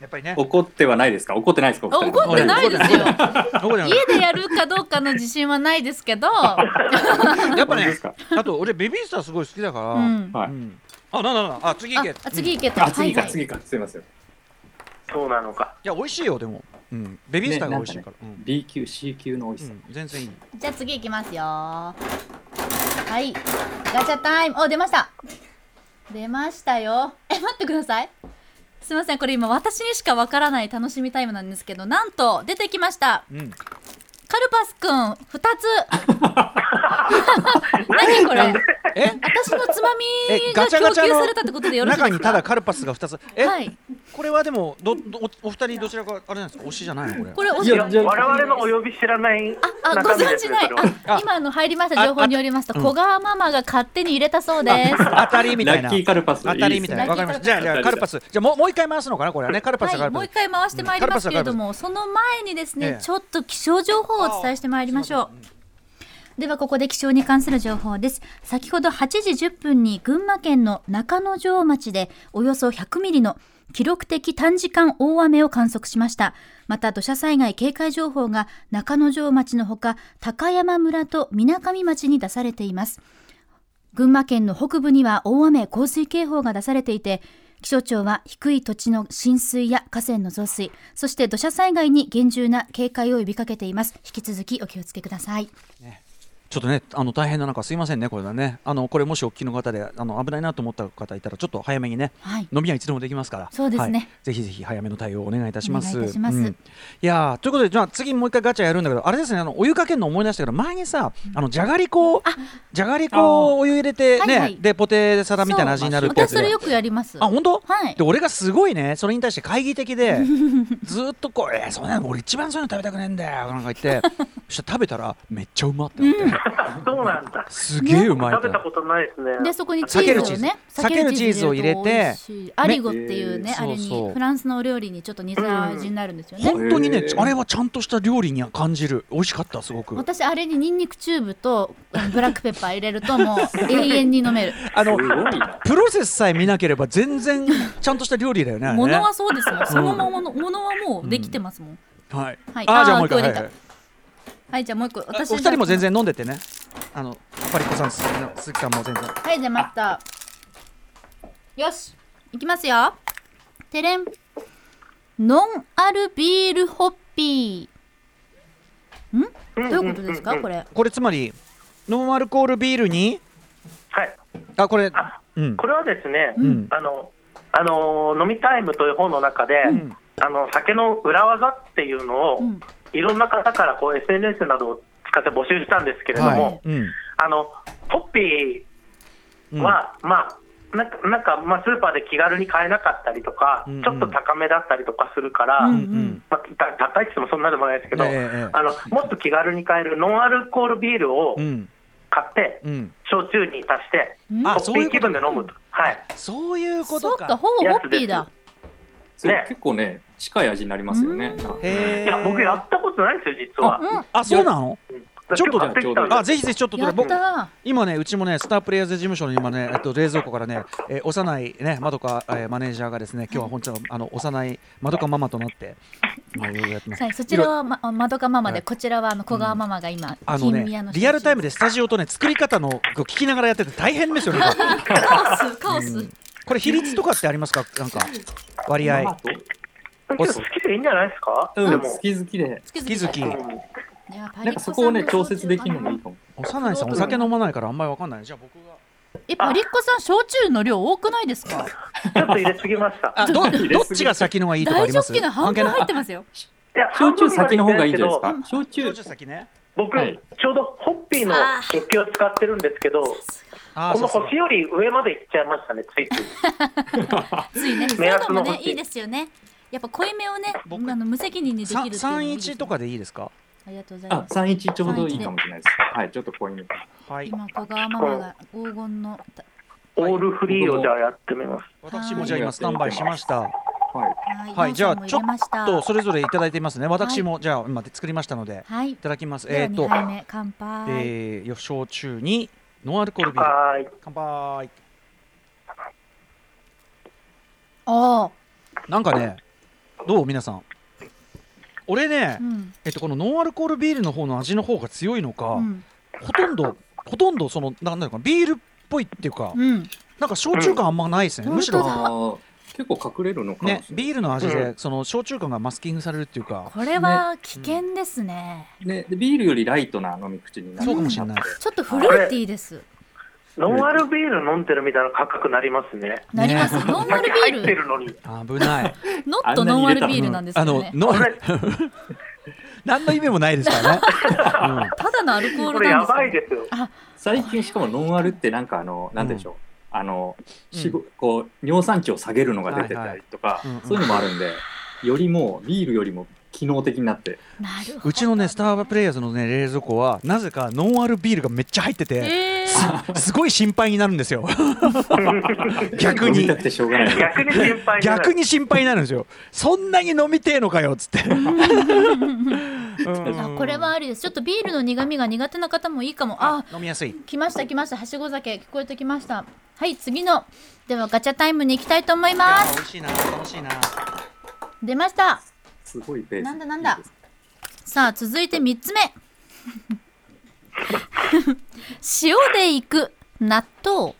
やっぱりね。怒ってはないですか？怒ってないですか？怒ってないですよ。家でやるかどうかの自信はないですけど。*laughs* やっぱね本当ですか？あと俺ベビースターすごい好きだから、うん。はい。うん。あなんだなんだあ次行けああ次行けとあ、次か、次か。すいません。そうなのか。いや美味しいよでも、うん、ベビースターが美味しいから、B 級、C 級の美味しさ。全然いい。じゃあ次行きますよ。はい。ガチャタイム。お出ました。出ましたよ。え待ってくださいすみませんこれ今私にしかわからない楽しみタイムなんですけどなんと出てきました。うん。カルパスくん2つ。*laughs* 何これ？え？私のつまえみが供給されたってことでよろしいですか？中にただカルパスが2つ。え、はい。ここれはでもどどおお二人どちらかあれなんですか？推しじゃないの？これ。これおいやじゃあ我々のお呼び知らないあ、ご中身ですね存知ない。あ、今あの入りました情報によりますと、小川ママが勝手に入れたそうです。当たりみたいな。ラッキーカルパス。当たりみたいな。わかりました。じゃあじゃあカルパス。じゃあもうもう一回回すのかなこれはね。カルパスはカはい、もう一回回してまいりますけれども、その前にですね、ええ。ちょっと気象情報をお伝えしてまいりましょう。ではここで気象に関する情報です。先ほど8時10分に群馬県の中之条町でおよそ100ミリの記録的短時間大雨を観測しました。また土砂災害警戒情報が中之条町のほか高山村と水上町に出されています。群馬県の北部には大雨洪水警報が出されていて気象庁は低い土地の浸水や河川の増水そして土砂災害に厳重な警戒を呼びかけています。引き続きお気をつけください。ちょっとねあの大変な中すいませんねこれはね。あのこれもしお聞きの方であの危ないなと思った方いたらちょっと早めにねはい。飲みはいつでもできますから。そうですね。はい。ぜひぜひ早めの対応をお願いいたします。お願います。うん。いやーということでじゃあ次もう一回ガチャやるんだけどあれですねあのお湯かけるの思い出したけど前にさあのじゃがりこじゃがりこをお湯入れてね、はいはい。でポテサラみたいな味になるってやつ。で私それよくやります。あ本当？はい。で俺がすごいねそれに対して懐疑的で *laughs* ずっとこう「えー、そんなの俺一番そういうの食べたくねえんだよ」なんか言って。そしたら食べたらめっちゃうまってなって、*laughs* そうなんだ。すげえうまい食べたことないですね。でそこにチーズをね避けるチーズを入れてアリゴっていうねねあれにフランスのお料理にちょっと似た味になるんですよね、本当にねあれはちゃんとした料理には感じる。美味しかったすごく。私あれにニンニクチューブとブラックペッパー入れるともう永遠に飲める。*laughs* あの。プロセスさえ見なければ全然ちゃんとした料理だよねものはそうですよ。そのままのものはもうできてますもん、はい、はい。あーじゃもう一回はいじゃあもう一個私お二人も全然飲んでってね。あのパリッコさん鈴木さんも全然。はいじゃあ待った。よしいきますよ。てれん。ノンアルビールホッピー。ん？どういうことですか？これ。これつまりノンアルコールビールに？はい。あこれあうん。これはですね、ん。あのあの飲みタイムという本の中で、ん。あの酒の裏技っていうのを、うんいろんな方からこう SNS などを使って募集したんですけれども、はい。うん。あのホッピうん。ーは、まあなんかなんか、まあ、スーパーで気軽に買えなかったりとか、うんうん。ちょっと高めだったりとかするから、うんうん。まあ、た高いって言ってもそんなでもないですけど、ええええあのもっと気軽に買えるノンアルコールビールをうん。買って、うん。焼酎に足して、うん。あホッピー気分で飲むと。はい。そういうこそっかとかほぼホッピーだ。そうね。結構ね、近い味になりますよね。へえいや、僕やったことないんですよ、実は。うん。あそうなの？ちょっと買ってきたんですあぜひぜひちょっとやっ僕た今ねうちもねスタープレイヤーズ事務所の今ねえっと冷蔵庫からね、えー幼いねまどか、えーマネージャーがですね今日は本当あの幼いまどかママとなってはい、そちらはままどかママで、はい。こちらはあの小川ママが今、あの金宮のねリアルタイムでスタジオとね作り方のこう聞きながらやってて大変ですよね。これカオスカオス、これ比率とかってありますか？なんか割合。好きでいいんじゃないですか、うん、好。き好きで。好き好き。好きうん。いやパリッコなんかそこをね、調節できるのもいいかも。幼いさんお酒飲まないからあんまりわかんない。じゃあ僕が。えパリッコさん焼酎の量多くないですか？ちょっと入れすぎました。あどっちが先のがいいとかあ大ジョります？ッキの半分入ってまますよ。焼酎先の方がいいんじゃないですか？焼酎焼。酎先ね僕、はい。ちょうどホッピーのあ食器を使ってるんですけど、この星より上まで行っちゃいましたね、ついつい。*laughs* ついね。*laughs* そう目いうのも安のねいいですよね。やっぱ濃いめをねあの無責任にできるっていうのもいいですよ31とかでいいですか？ありがとうございあま、す。三一ちょうどいいかもしれないです。はい、ちょっと濃いめ。はい今小川ママが黄金のオールフリーをじゃあやってみます。私もじゃあ今スタンバイしました。はい。はい、はいじゃあナンさんも入れましたとそれぞれいただいていますね。私もじゃあ今作りましたのではい。いただきます。えっと2杯目乾杯、えーよ焼酎にノンアルコールビール。はーい。乾杯。あなんかねどう？皆さん。俺ねあうん。えっとこのノンアルコールビールの方の味の方が強いのかうん。ほとんどほとんどそのなんだろうかビールっぽいっていうかうん。なんか焼酎感あんまないですね。うんむしろ結構隠れるのかもしれ。ない。ねビールの味うでその焼酎感がマスキングされるっていうか。これは危険ですね。ね、でビールよりライトな飲み口になる。そうかもしれない。ちょっとフルーティーです。ノンアルビール飲んでるみたいな感覚になりますね。なります、ノンアルビ酒入ってールるのに。危ない。*laughs* ノットノンアルビールなんですあのよねのこれ、何の意味もないですからね、*laughs* ただのアルコーこれやルなんですよ。ばいですよ。最近しかもノンアルってなんかあの、なんでしょう。あの、しごこう尿酸値を下げるのが出てたりとか、いはい。うんうんそういうのもあるんでよりもビールよりも機能的になって。なるほど。うちのねスターバプレイヤーズのね冷蔵庫はなぜかノンアルビールがめっちゃ入ってて、えー、す *laughs* ごい心配になるんですよ。*laughs* 逆に。飲みたくてしょうがない。逆に心配になる。逆に心配になるんですよ。そんなに飲みてえのかよっつって。あこれはありです。ちょっとビールの苦味が苦手な方もいいかも。あ飲みやすい。来ました来ました。はしご酒聞こえてきました。はい次の。ではガチャタイムに行きたいと思います。美味しいな楽しいな。出ましたすごいペース。なんだなんだ。さあ続いて3つ目。*laughs* 塩でいく納豆。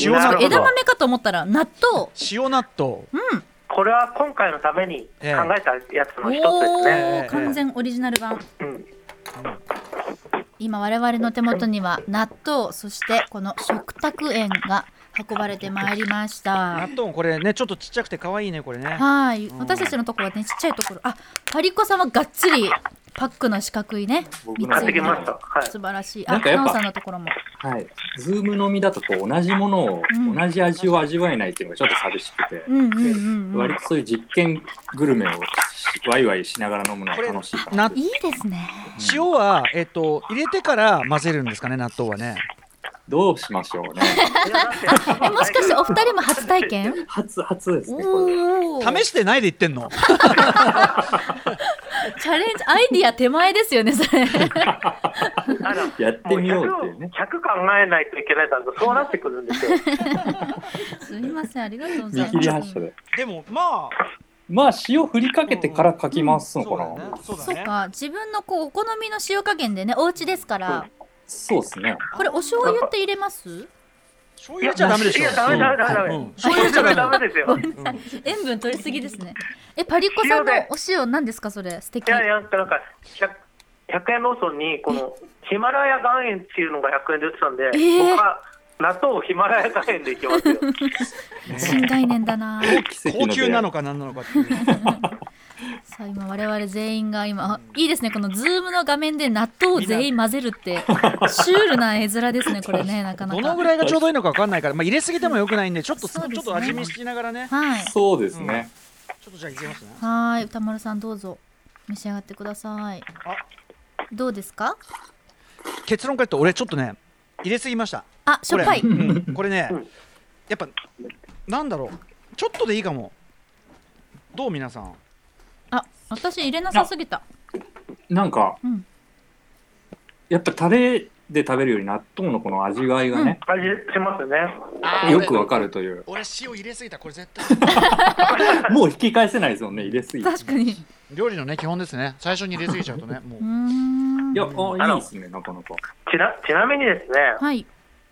塩納豆。枝豆かと思ったら納豆。塩納豆。これは今回のために考えたやつの一つですおね。ー完全オリジナル版。うん。今我々の手元には納豆そしてこの食卓園が運ばれてまいりまし納た豆これねちょっとちっちゃくて可愛いねこれね。はい。私たちのところはねちっちゃいところあパリコさんはがっつりパックの四角いね僕の。買って三つ入りきました。はい。素晴らしい。あなおさんのところも。はい、ズーム飲みだとこう同じものを、うん。同じ味を味わえないっていうのがちょっと寂しくて、うんうんうんうん。割とそういう実験グルメをしワイワイしながら飲むのが楽しいかいいですね。塩はえっと入れてから混ぜるんですかね納豆はねどうしましょうね。*laughs* えもしかしてお二人も初体験？初初ですね試してないで言ってんの？チャレンジアイディア手前ですよねそれ。*laughs* やってみようっていうね。も100 100考えないといけないからそうなってくるんですよ。*laughs* すみませんありがとうございます。見切り発車で。でもまあまあ塩振りかけてからかきますのかな、そうだね。そうだね。そうか自分のこうお好みの塩加減でねお家ですからそうですね。これお醤油って入れます？醤油入れちゃダメでしょ。いやダメダメダメダメ。うん。醤油入れちゃダメですよ。塩分取りすぎですね。えパリコさんのお塩何ですかそれ？素敵。いやいやなんか 100, 100円ローソンにこのヒマラヤ岩塩っていうのが100円で売ってたんで、えー？僕は納豆をヒマラヤ岩塩でいきますよ。新概念だな。高級なのか何なのかっていう *laughs* *laughs* さあ今我々全員が今あいいですね。このズームの画面で納豆を全員混ぜるってシュールな絵面ですね *laughs* これねなかなか。どのぐらいがちょうどいいのか分かんないから、まあ、入れすぎてもよくないんでちょっと、ね。ちょっと味見しながらね。はい。そうですね、ちょっとじゃあいきますね。はーい。歌丸さんどうぞ。召し上がってください。どうですか？結論から言うと俺ちょっとね入れすぎました。あしょっぱい。これ,、うん、これねうん。やっぱなんだろう。ちょっとでいいかも。どう皆さん？あ私入れなさすぎた。なんか、うん。やっぱタレで食べるより納豆のこの味わいがね、味しますね。よくわかるという。俺塩入れすぎた。これ絶対。*laughs* もう引き返せないですもんね入れすぎ。て確かに。料理のね基本ですね。最初に入れすぎちゃうとね *laughs* もう。いやあいいですねなかなか。ちなちなみにですね、はい。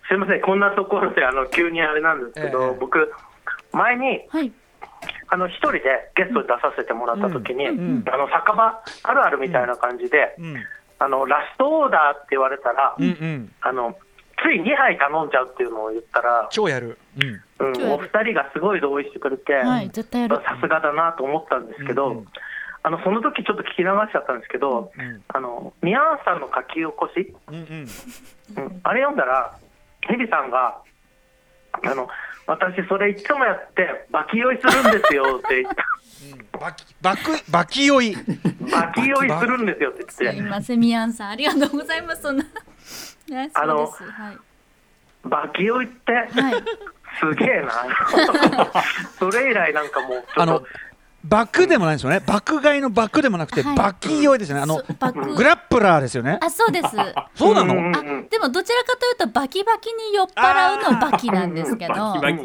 すみません、こんなところであの急にあれなんですけど、ええ。僕、前にはいあの一人でゲストに出させてもらったときに、んあの酒場あるあるみたいな感じで、うんあのラストオーダーって言われたら、うんうん。あのつい2杯頼んじゃうっていうのを言ったら、超やる。うん。うん、お二人がすごい同意してくれて、はい絶対やる。さすがだなと思ったんですけど、うんうん。あのその時ちょっと聞き流しちゃったんですけど、うんあのミアンさんの書き起こし、うんうん。うん、あれ読んだら、ヘビさんが、あの私、それいつもやって、バキ酔いするんですよって言った、バキバクバキ酔い。バキ酔いするんですよってすい言って、ませんミヤンさん。ありがとうございます。そんな。ねあのはい。バキ酔いって、はい。すげえな、*laughs* それ以来なんかもう、ちょあのっと、バクでもないんですよね。爆買いのバクでもなくて、はい。バキ酔いですよね。あのグラップラーですよね。あそうです。そうなの、あでもどちらかというとバキバキに酔っ払うのバキなんですけど。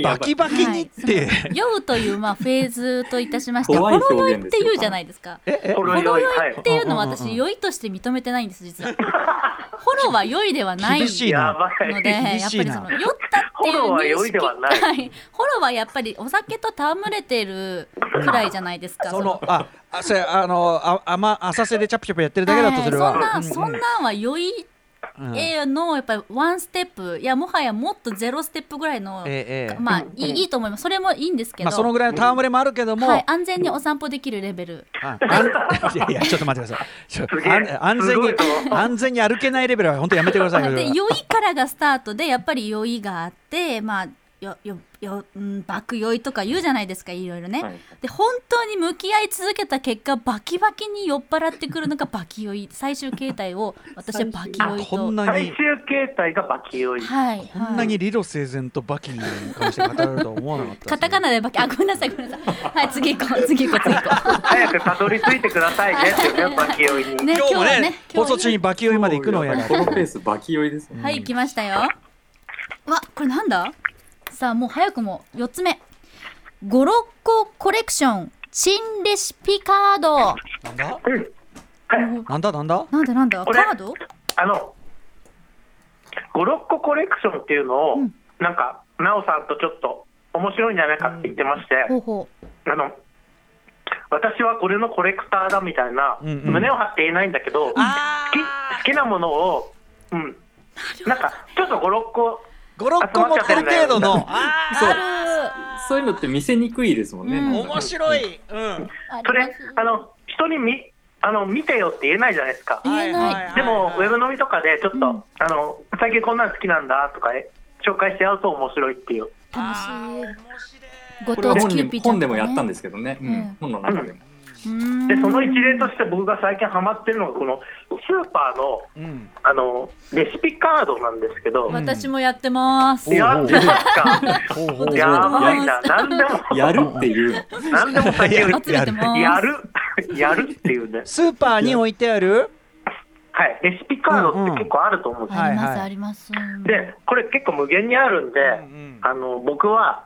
バキバキにって、はい。酔うというまあフェーズといたしましてほろ酔いっていうじゃないですか。ええほろほろ酔酔い、っていうのは私酔いとして認めてないんです実は。ホロは酔いではないのでやっぱりその酔ったっていうホロは認識酔いではない。はい。ホロはやっぱりお酒と戯れてるくらいじゃないですかそのああそれあのあ甘浅瀬でチャプチャプやってるだけだとそれは、はいそんなそんなんは酔いうん A のやっぱりワンステップいやもはやもっとゼロステップぐらいの、ええええ。まあいいいいと思います。それもいいんですけど、まあそのぐらいの戯れもあるけども、はい、安全にお散歩できるレベル。ああん *laughs* いやいやちょっと待ってください。*laughs* 安全に安全に歩けないレベルは本当やめてください。よで酔いからがスタートでやっぱり酔いがあってまあよよよ、うん、爆酔いとか言うじゃないですかいろいろね、はい。で本当に向き合い続けた結果バキバキに酔っ払ってくるのがバキ酔い。*laughs* 最終形態を私はバキ酔いと。こんなに。最終形態がバキ酔い。はいこんなに理路整然とバキに関して語られるとは思わなかったカタカナでバキ。あごめんなさいごめんなさい。はい次行こう次行こう。次行こ早くたどり着いてくださいね。*laughs* ね、バキ酔いに。うね今日もね今日は放送中にバキ酔いまで行くのをやだ。このペースバキ酔いですね。はい、来ましたよ。わ、これなんだ？さあ、もう早くも4つ目。ゴロッココレクション、チンレシピカード。なんだ？なんだ？なんだ？なんだなんだ？これカード？あの、ゴロッココレクションっていうのを、うん。なんか、なおさんとちょっと面白いんじゃないかって言ってまして、ほうほあの、私はこれのコレクターだみたいな、うんうん。胸を張って言えないんだけど、好き好きなものを、うん、なんか、ちょっと5、6個、56個持ってる程度のう。あそういうのって見せにくいですもんね。うん面白い、うん、る。それあの、人にみあの見てよって言えないじゃないですか。でも、ウェブ飲みとかでちょっと、うんあの、最近こんなの好きなんだとか、え紹介してやると面白いっていう。楽しい。ごこれは本当地キューピに本でーちゃんとかねもやったんですけどね。うんうん本の中でも。で、その一例として僕が最近ハマってるのが、このスーパーの、うん、あの、レシピカードなんですけど、私もやってます。やってますか？やばいな、なんでも、やるっていう。の。なんでも先。やる、やるっていうね。スーパーに置いてある？はい、レシピカードって結構あると思うんですよ。あります、はいはい。あります。で、これ結構無限にあるんで、ん。あの、僕は、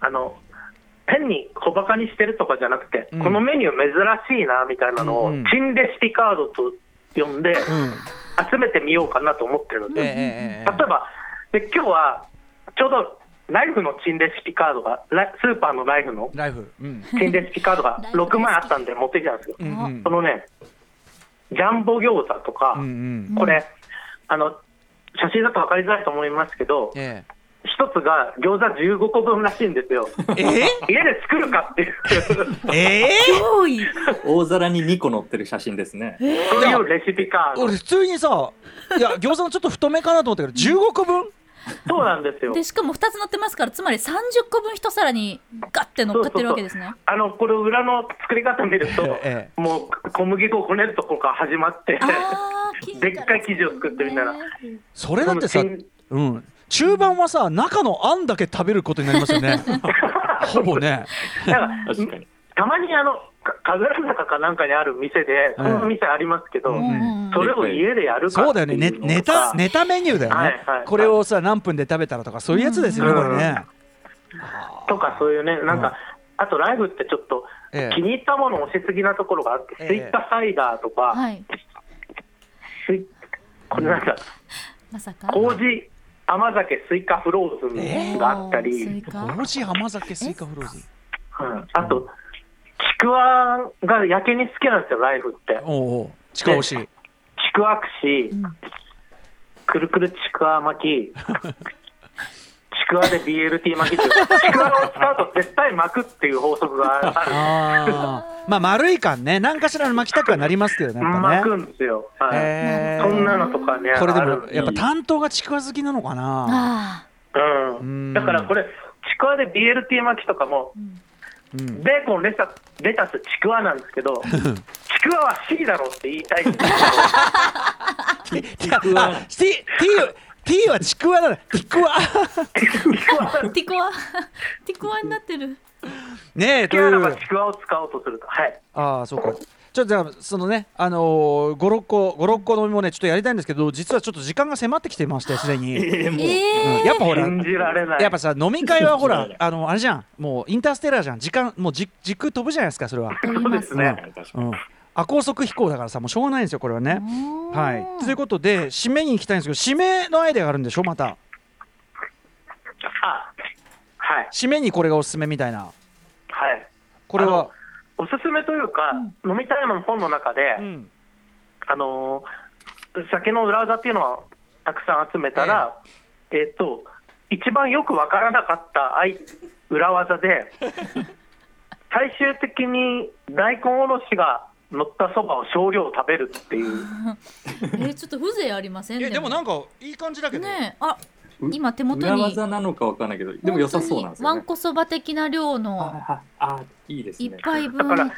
あの、変に小バカにしてるとかじゃなくて、うん。このメニュー珍しいなみたいなのを、うんうん。新レシピカードと呼んで、うん。集めてみようかなと思ってるんええで例えば、で今日はちょうどライフの新レシピカードが、スーパーのライフのライフ、うん。新レシピカードがライフ6枚あったんで持ってきたんですよ。うんうん。そのね、ジャンボ餃子とか、うんうん。これ、あの、写真だと分かりづらいと思いますけど、え一つが餃子15個分らしいんですよ。え？え家で作るかっていう、え？え多い。大皿に2個乗ってる写真ですね。そういうレシピカード俺。普通にさいや餃子のちょっと太めかなと思ったけど15個分？そうなんですよで。しかも2つ乗ってますからつまり30個分一皿にガッて乗っかってるわけですね。あの、これ裏の作り方見ると、えもう小麦粉をこねるところから始まって、あでっかい生地を作ってみんながねそれだってさうん中盤はさ中のあんだけ食べることになりますよね。*laughs* ほぼね。たまにあの、か神楽坂かなんかにある店で、その店ありますけど、それを家でやるかそうだよね。ネタネタメニューだよね、はいはいこれをさ何分で食べたらとかそういうやつですよね、うん。これね、とかそういうね、なんか、あとライブってちょっとええ。気に入ったものを押しすぎなところがあって、ええ。スイカサイダーとか、これなんか、まさか。麹甘酒スイカフローズンがあったり、甘酒スイカフローズうん。あと、ちくわがやけに好きなんですよ、ライフって。おうおう。近押しちくわ串、ん。くるくるちくわ巻き、*laughs* ちくわで BLT 巻きっていう、ちくわを使うと絶対巻くっていう法則がある。まあ丸い感ね。何かしらの巻きたくはなりますけどねやっぱ巻くねんですよ。はい。そんなのとかね、これでもやっぱ担当がちくわ好きなのかな。あううん。ん。だからこれ、ちくわで BLT 巻きとかも、うん。ベーコン、レタレタス、ちくわなんですけど、*laughs* ちくわは C だろって言いたいんですけど、*laughs* いやあ T, T, T はちくわだちくわあ。ティコ *laughs* ワ。ティコワになってる。ねえというちくわを使おうとすると。はい。ああそうかちょっとじゃあそのねあのー、56個56個飲みもねちょっとやりたいんですけど実はちょっと時間が迫ってきてましてすでに、*laughs* ええもう。んやっぱほら信じられない。やっぱさ飲み会はほら *laughs* あのあれじゃんもうインターステラーじゃん時間もうじ時空飛ぶじゃないですかそれは、ー、そうですね。確かにうん、あ高速飛行だからさもうしょうがないんですよこれはね。はい。ということで締めに行きたいんですけど締めのアイデアがあるんでしょまた。あ、はい。締めにこれがおすすめみたいな。はい。これは？おすすめというか、飲みたいの本の中で、うん。あのー酒の裏技っていうのはたくさん集めたら、えっ、と、一番よくわからなかったあい裏技で、*laughs* 最終的に大根おろしが乗ったそばを少量食べるっていう。*laughs* えちょっと風情ありません？えでも。なんかいい感じだけど、ねえ。あう今手元裏に技なのかわかんないけど、でも良さそうなんですよね。わん。こそば的な量のああ、いいです一ね。杯分。だから、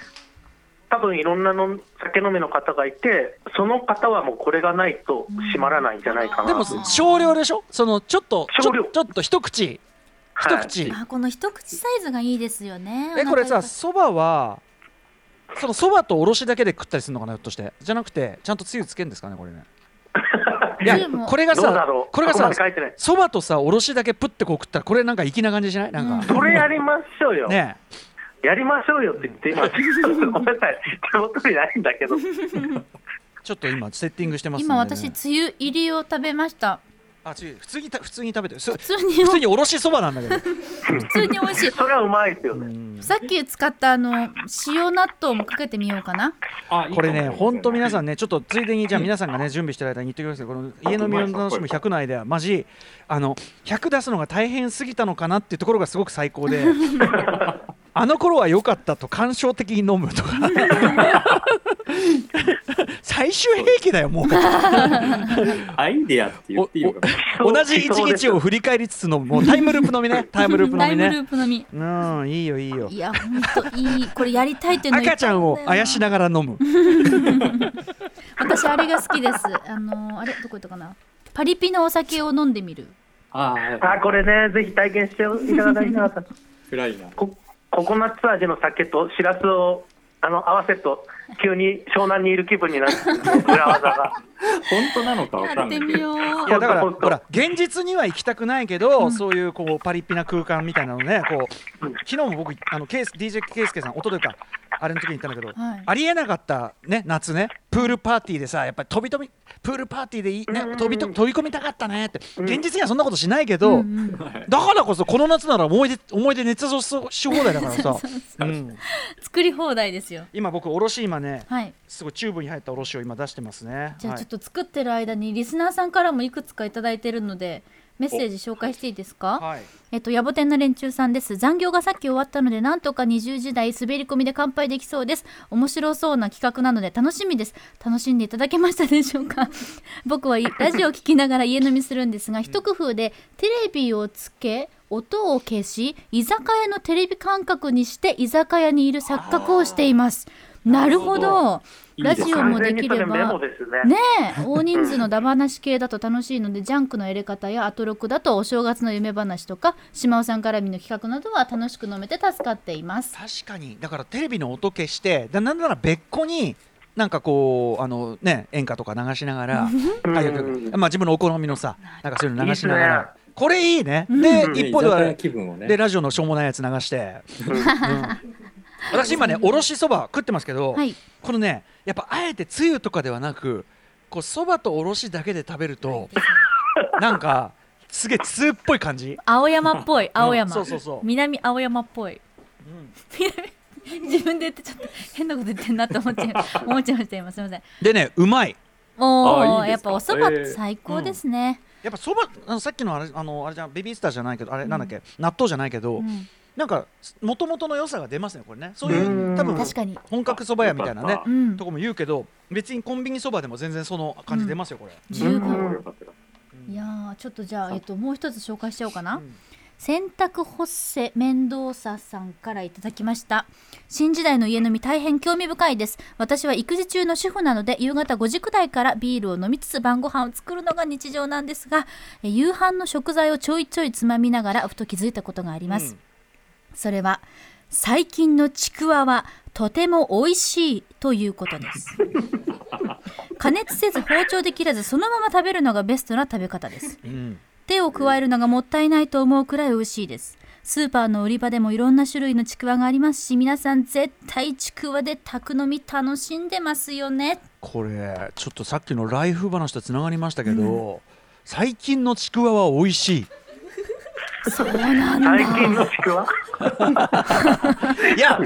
多分いろんなの酒飲みの方がいて、その方はもうこれがないと閉まらないんじゃないかな。でもと。少量でしょ？そのちょっとち少量。ょちょっと一口。一口、あこの一口サイズがいいですよね。えこれさそばはそのそばとおろしだけで食ったりするのかなひょっとして。じゃなくてちゃんとつゆつけんですかねこれね。*laughs* いやこれがさこれがさそばとさおろしだけプッてこう食ったらこれなんか粋な感じしない？なんか、それやりましょうよ。ねやりましょうよって言って、今、*laughs* ごめんなさい、手元にないんだけど、*laughs* ちょっと今セッティングしてますね、今私つゆ入りを食べましたあつゆ普通にた普通に食べてる。す普通に普通におろしそばなんだけど。普通に美味しい。それはうまいですよね。さっき使ったあの塩納豆もかけてみようかな。あこれね、本当皆さん。んね、ちょっとついでに、じゃあ皆さんがね、準備してる間に言ってください。この家飲みを楽しむ100のアイデア、マジ、あの、100出すのが大変すぎたのかなっていうところがすごく最高で、*laughs* あの頃は良かったと感傷的に飲むとか、*laughs* *laughs* 最終兵器だよ、もう。*laughs* アイデアって言っていいのかな。同じ一日を振り返りつつの、もうタイムループ飲 *laughs* みね、タイムループタイムル。ープのみうん、いいよ、いいよい。や本当いいこれやりたいっていうの赤ちゃんをあやしながら飲む。*laughs* 私あれが好きですあのあれどこ行ったかなパリピのお酒を飲んでみるあーあ、これね、ぜひ体験していただきたいなと。暗いな。コココナッツ味の酒としらすをあの合わせると、急に湘南にいる気分になる。裏技が。本当なのかわかんないけど。みよう。いやだからほら現実には行きたくないけど、そういうこうパリピな空間みたいなのねこう昨日も僕あのケース DJ ケイスケさん一昨日かあれの時に言ったんだけど、*laughs* はい。ありえなかったね夏ね。プールパーティーでさやっぱり飛び飛びプールパーティーでいいね飛びと飛び込みたかったねって。現実にはそんなことしないけど、だからこそこの夏なら思い出思い出熱造し放題だからさ、*laughs* うん、作り放題ですよ。今僕おろし今ねはい。すごいチューブに入ったおろしを今出してますね。じゃあはい。ちょっと作ってる間にリスナーさんからもいくつかいただいてるのでメッセージ紹介していいですか？はいえっと、野暮天の連中さんです。残業がさっき終わったので、なんとか20時台滑り込みで乾杯できそうです。面白そうな企画なので楽しみです。楽しんでいただけましたでしょうか？*laughs* 僕はラジオを聞きながら *laughs* 家飲みするんですが、一工夫でテレビをつけ、音を消し、居酒屋のテレビ感覚にして居酒屋にいる錯覚をしています。なるほど。ラジオもできれば。ですね。大人数のダバなし系だと楽しいのでジャンクの入れ方やアトロクだとお正月の夢話とか島尾さん絡みの企画などは楽しく飲めて助かっています。確かに。だからテレビの音消してだなんなら別個になんかこうあのね演歌とか流しながらまあ自分のお好みのさなんかそういうの流しながいいっらこれいいね。でうん一方ではね。で。ラジオのしょうもないやつ流して、うん私今ねおろしそば食ってますけど、はい。このねやっぱあえてつゆとかではなくこうそばとおろしだけで食べるとなんかすげえ通っぽい感じ。青山っぽい青山、そうそうそう。南青山っぽい、南 *laughs* 自分で言ってちょっと変なこと言ってんなって思っちゃい *laughs* 思っちゃいました今すみません。でねうまい。おおやっぱお蕎麦って最高ですね、やっぱそばあのさっきのあれあのあれじゃんベビースターじゃないけどあれなんだっけ、納豆じゃないけど、うんなんかもともとの良さが出ますねこれね。そういううん。多分確かに。本格そば屋みたいなねとこも言うけど別にコンビニそばでも全然その感じ出ますよこれ、十分、いやーちょっとじゃあ、えっと、もう一つ紹介しちゃおうかな、ん。洗濯干せ面倒ささんからいただきました。新時代の家飲み大変興味深いです。私は育児中の主婦なので夕方5時くらいからビールを飲みつつ晩ご飯を作るのが日常なんですがえ夕飯の食材をちょいちょいつまみながらふと気づいたことがあります、うんそれは最近のちくわはとても美味しいということです。加熱せず包丁で切らずそのまま食べるのがベストな食べ方です。うん。手を加えるのがもったいないと思うくらい美味しいです。スーパーの売り場でもいろんな種類のちくわがありますし皆さん絶対ちくわで宅飲み楽しんでますよね。これちょっとさっきのライフ話とつながりましたけど、最近のちくわは美味しい。そうなんだ。最近のちくわ？*laughs* いや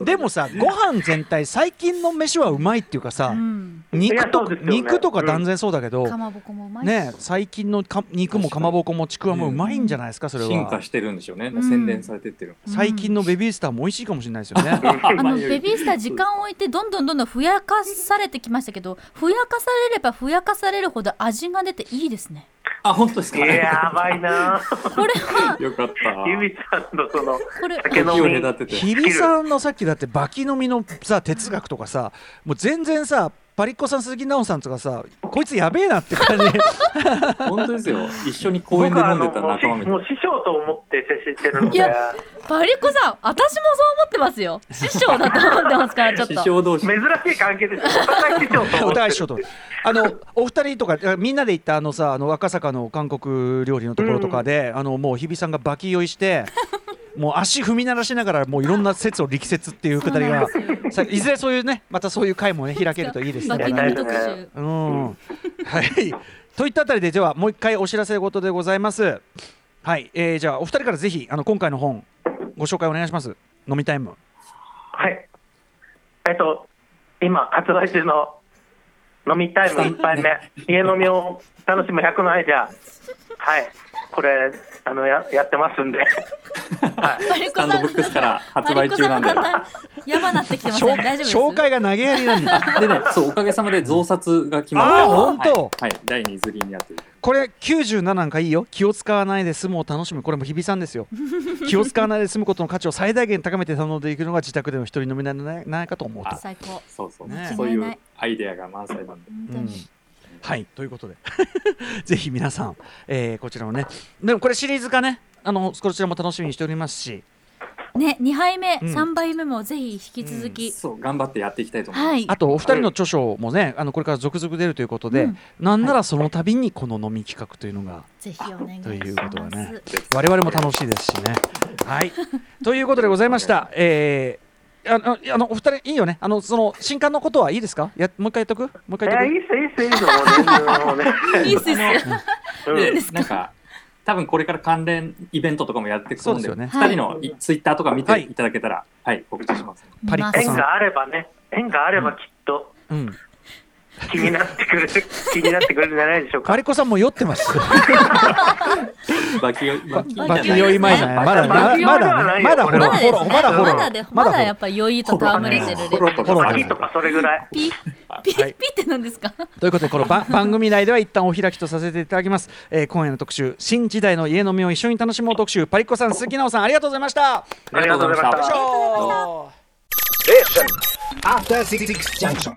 でもさご飯全体最近の飯はうまいっていうかさ、うん。肉とね。肉とか断然そうだけど、かまぼこもうまいし。ね最近のか肉もかまぼこもちくわもうまいんじゃないですかそれは、進化してるんでしょうね、ん。洗練されてってる。最近のベビースターも美味しいかもしれないですよね。あのベビースター時間を置いてどんどんどんどんふやかされてきましたけどふやかされればふやかされるほど味が出ていいですねあ本当ですか？やばいな。これはよかった。ゆみさんのそのこれ酒飲み隔てて。日比さんのさっきだってバキ飲みのさ哲学とかさもう全然さパリッコさん鈴木奈緒さんとかさこいつやべえなって感じ。*laughs* 本当ですよ。一緒に公園で飲んでた仲間みたいもう師匠と思って接してるので。いやパリッコさん私もそう思ってますよ。師匠だと思ってますからちょっ *laughs* 師と匠同士。珍しい関係ですよ。お互い師匠とおる互い師匠と。あのお二人とかあみんなで行ったあのさあの赤坂の韓国料理のところとかで、あのもう日比さんがバキ酔いしてもう足踏み鳴らしながらもういろんな説を力説っていうくだりがさいずれそういうねまたそういう回もね開けるといいですねバキ。飲み特集うん、はい。といったあたりでではもう一回お知らせ事でございます。はい、えー、じゃあお二人からぜひあの今回の本ご紹介お願いします。飲みタイム。はいえっと今発売中の飲みタイム1杯目家飲みを楽しむ100のアイデアはいこれあのややってますんで。はい。パリッコさんスタンドブックスから発売中なんで。パリッコさんだんだんやばなってきてません大丈夫です。紹介が投げやりなんだ。*laughs* でねそうおかげさまで増刷が決まってあー本当。はい、はい、第2釣りになってるこれ97なんかいいよ。気を使わないで済むを楽しむ。これも日比さんですよ。*laughs* 気を使わないで済むことの価値を最大限高めて頼んでいくのが自宅での一人飲みなんじゃないかと思うと。最高。そうそう、ねそういうアイデアが満載なんで。本うん。当に、はいということで。*laughs* ぜひ皆さん、えーこちらをね。でもこれシリーズ化ね。あのこちらも楽しみにしておりますし。ね2杯目、うん。3杯目もぜひ引き続き、そう頑張ってやっていきたいと思います、はい。あとお二人の著書もねあのこれから続々出るということで、うん。なんならその度にこの飲み企画というのがぜひお願いしということはね。我々も楽しいですしね。はい。ということでございました。えーあのあのお二人いいよね。あのその新刊のことはいいですか？やもう一回言っとく？もう一回い言っとく？やいいっすいいっすいいっすもう *laughs* ねいいっすいいっすなんか多分これから関連イベントとかもやっていくと思うんでね2人のいツイッターとか見はいていただけたら、はい、告知します。パリッコさん縁があればね縁があればきっとうん。*laughs* 気になってくる気になってくるんじゃないでしょうか。カリコさんも酔ってます。バキ酔いバキ酔い。前じゃない。まだまだまだまだまだまだまだでまだやっぱ酔いと戯れてるバキとかそれぐらい。ピピはい。ピって何ですか？ということでこのば *laughs* 番組内では一旦お開きとさせていただきます、えー今夜の特集新時代の家飲みを一緒に楽しもう特集。パリッコさん鈴木奈緒さんありがとうございました。ありがとうございました。ありがとうございました。Station. After Six Junction.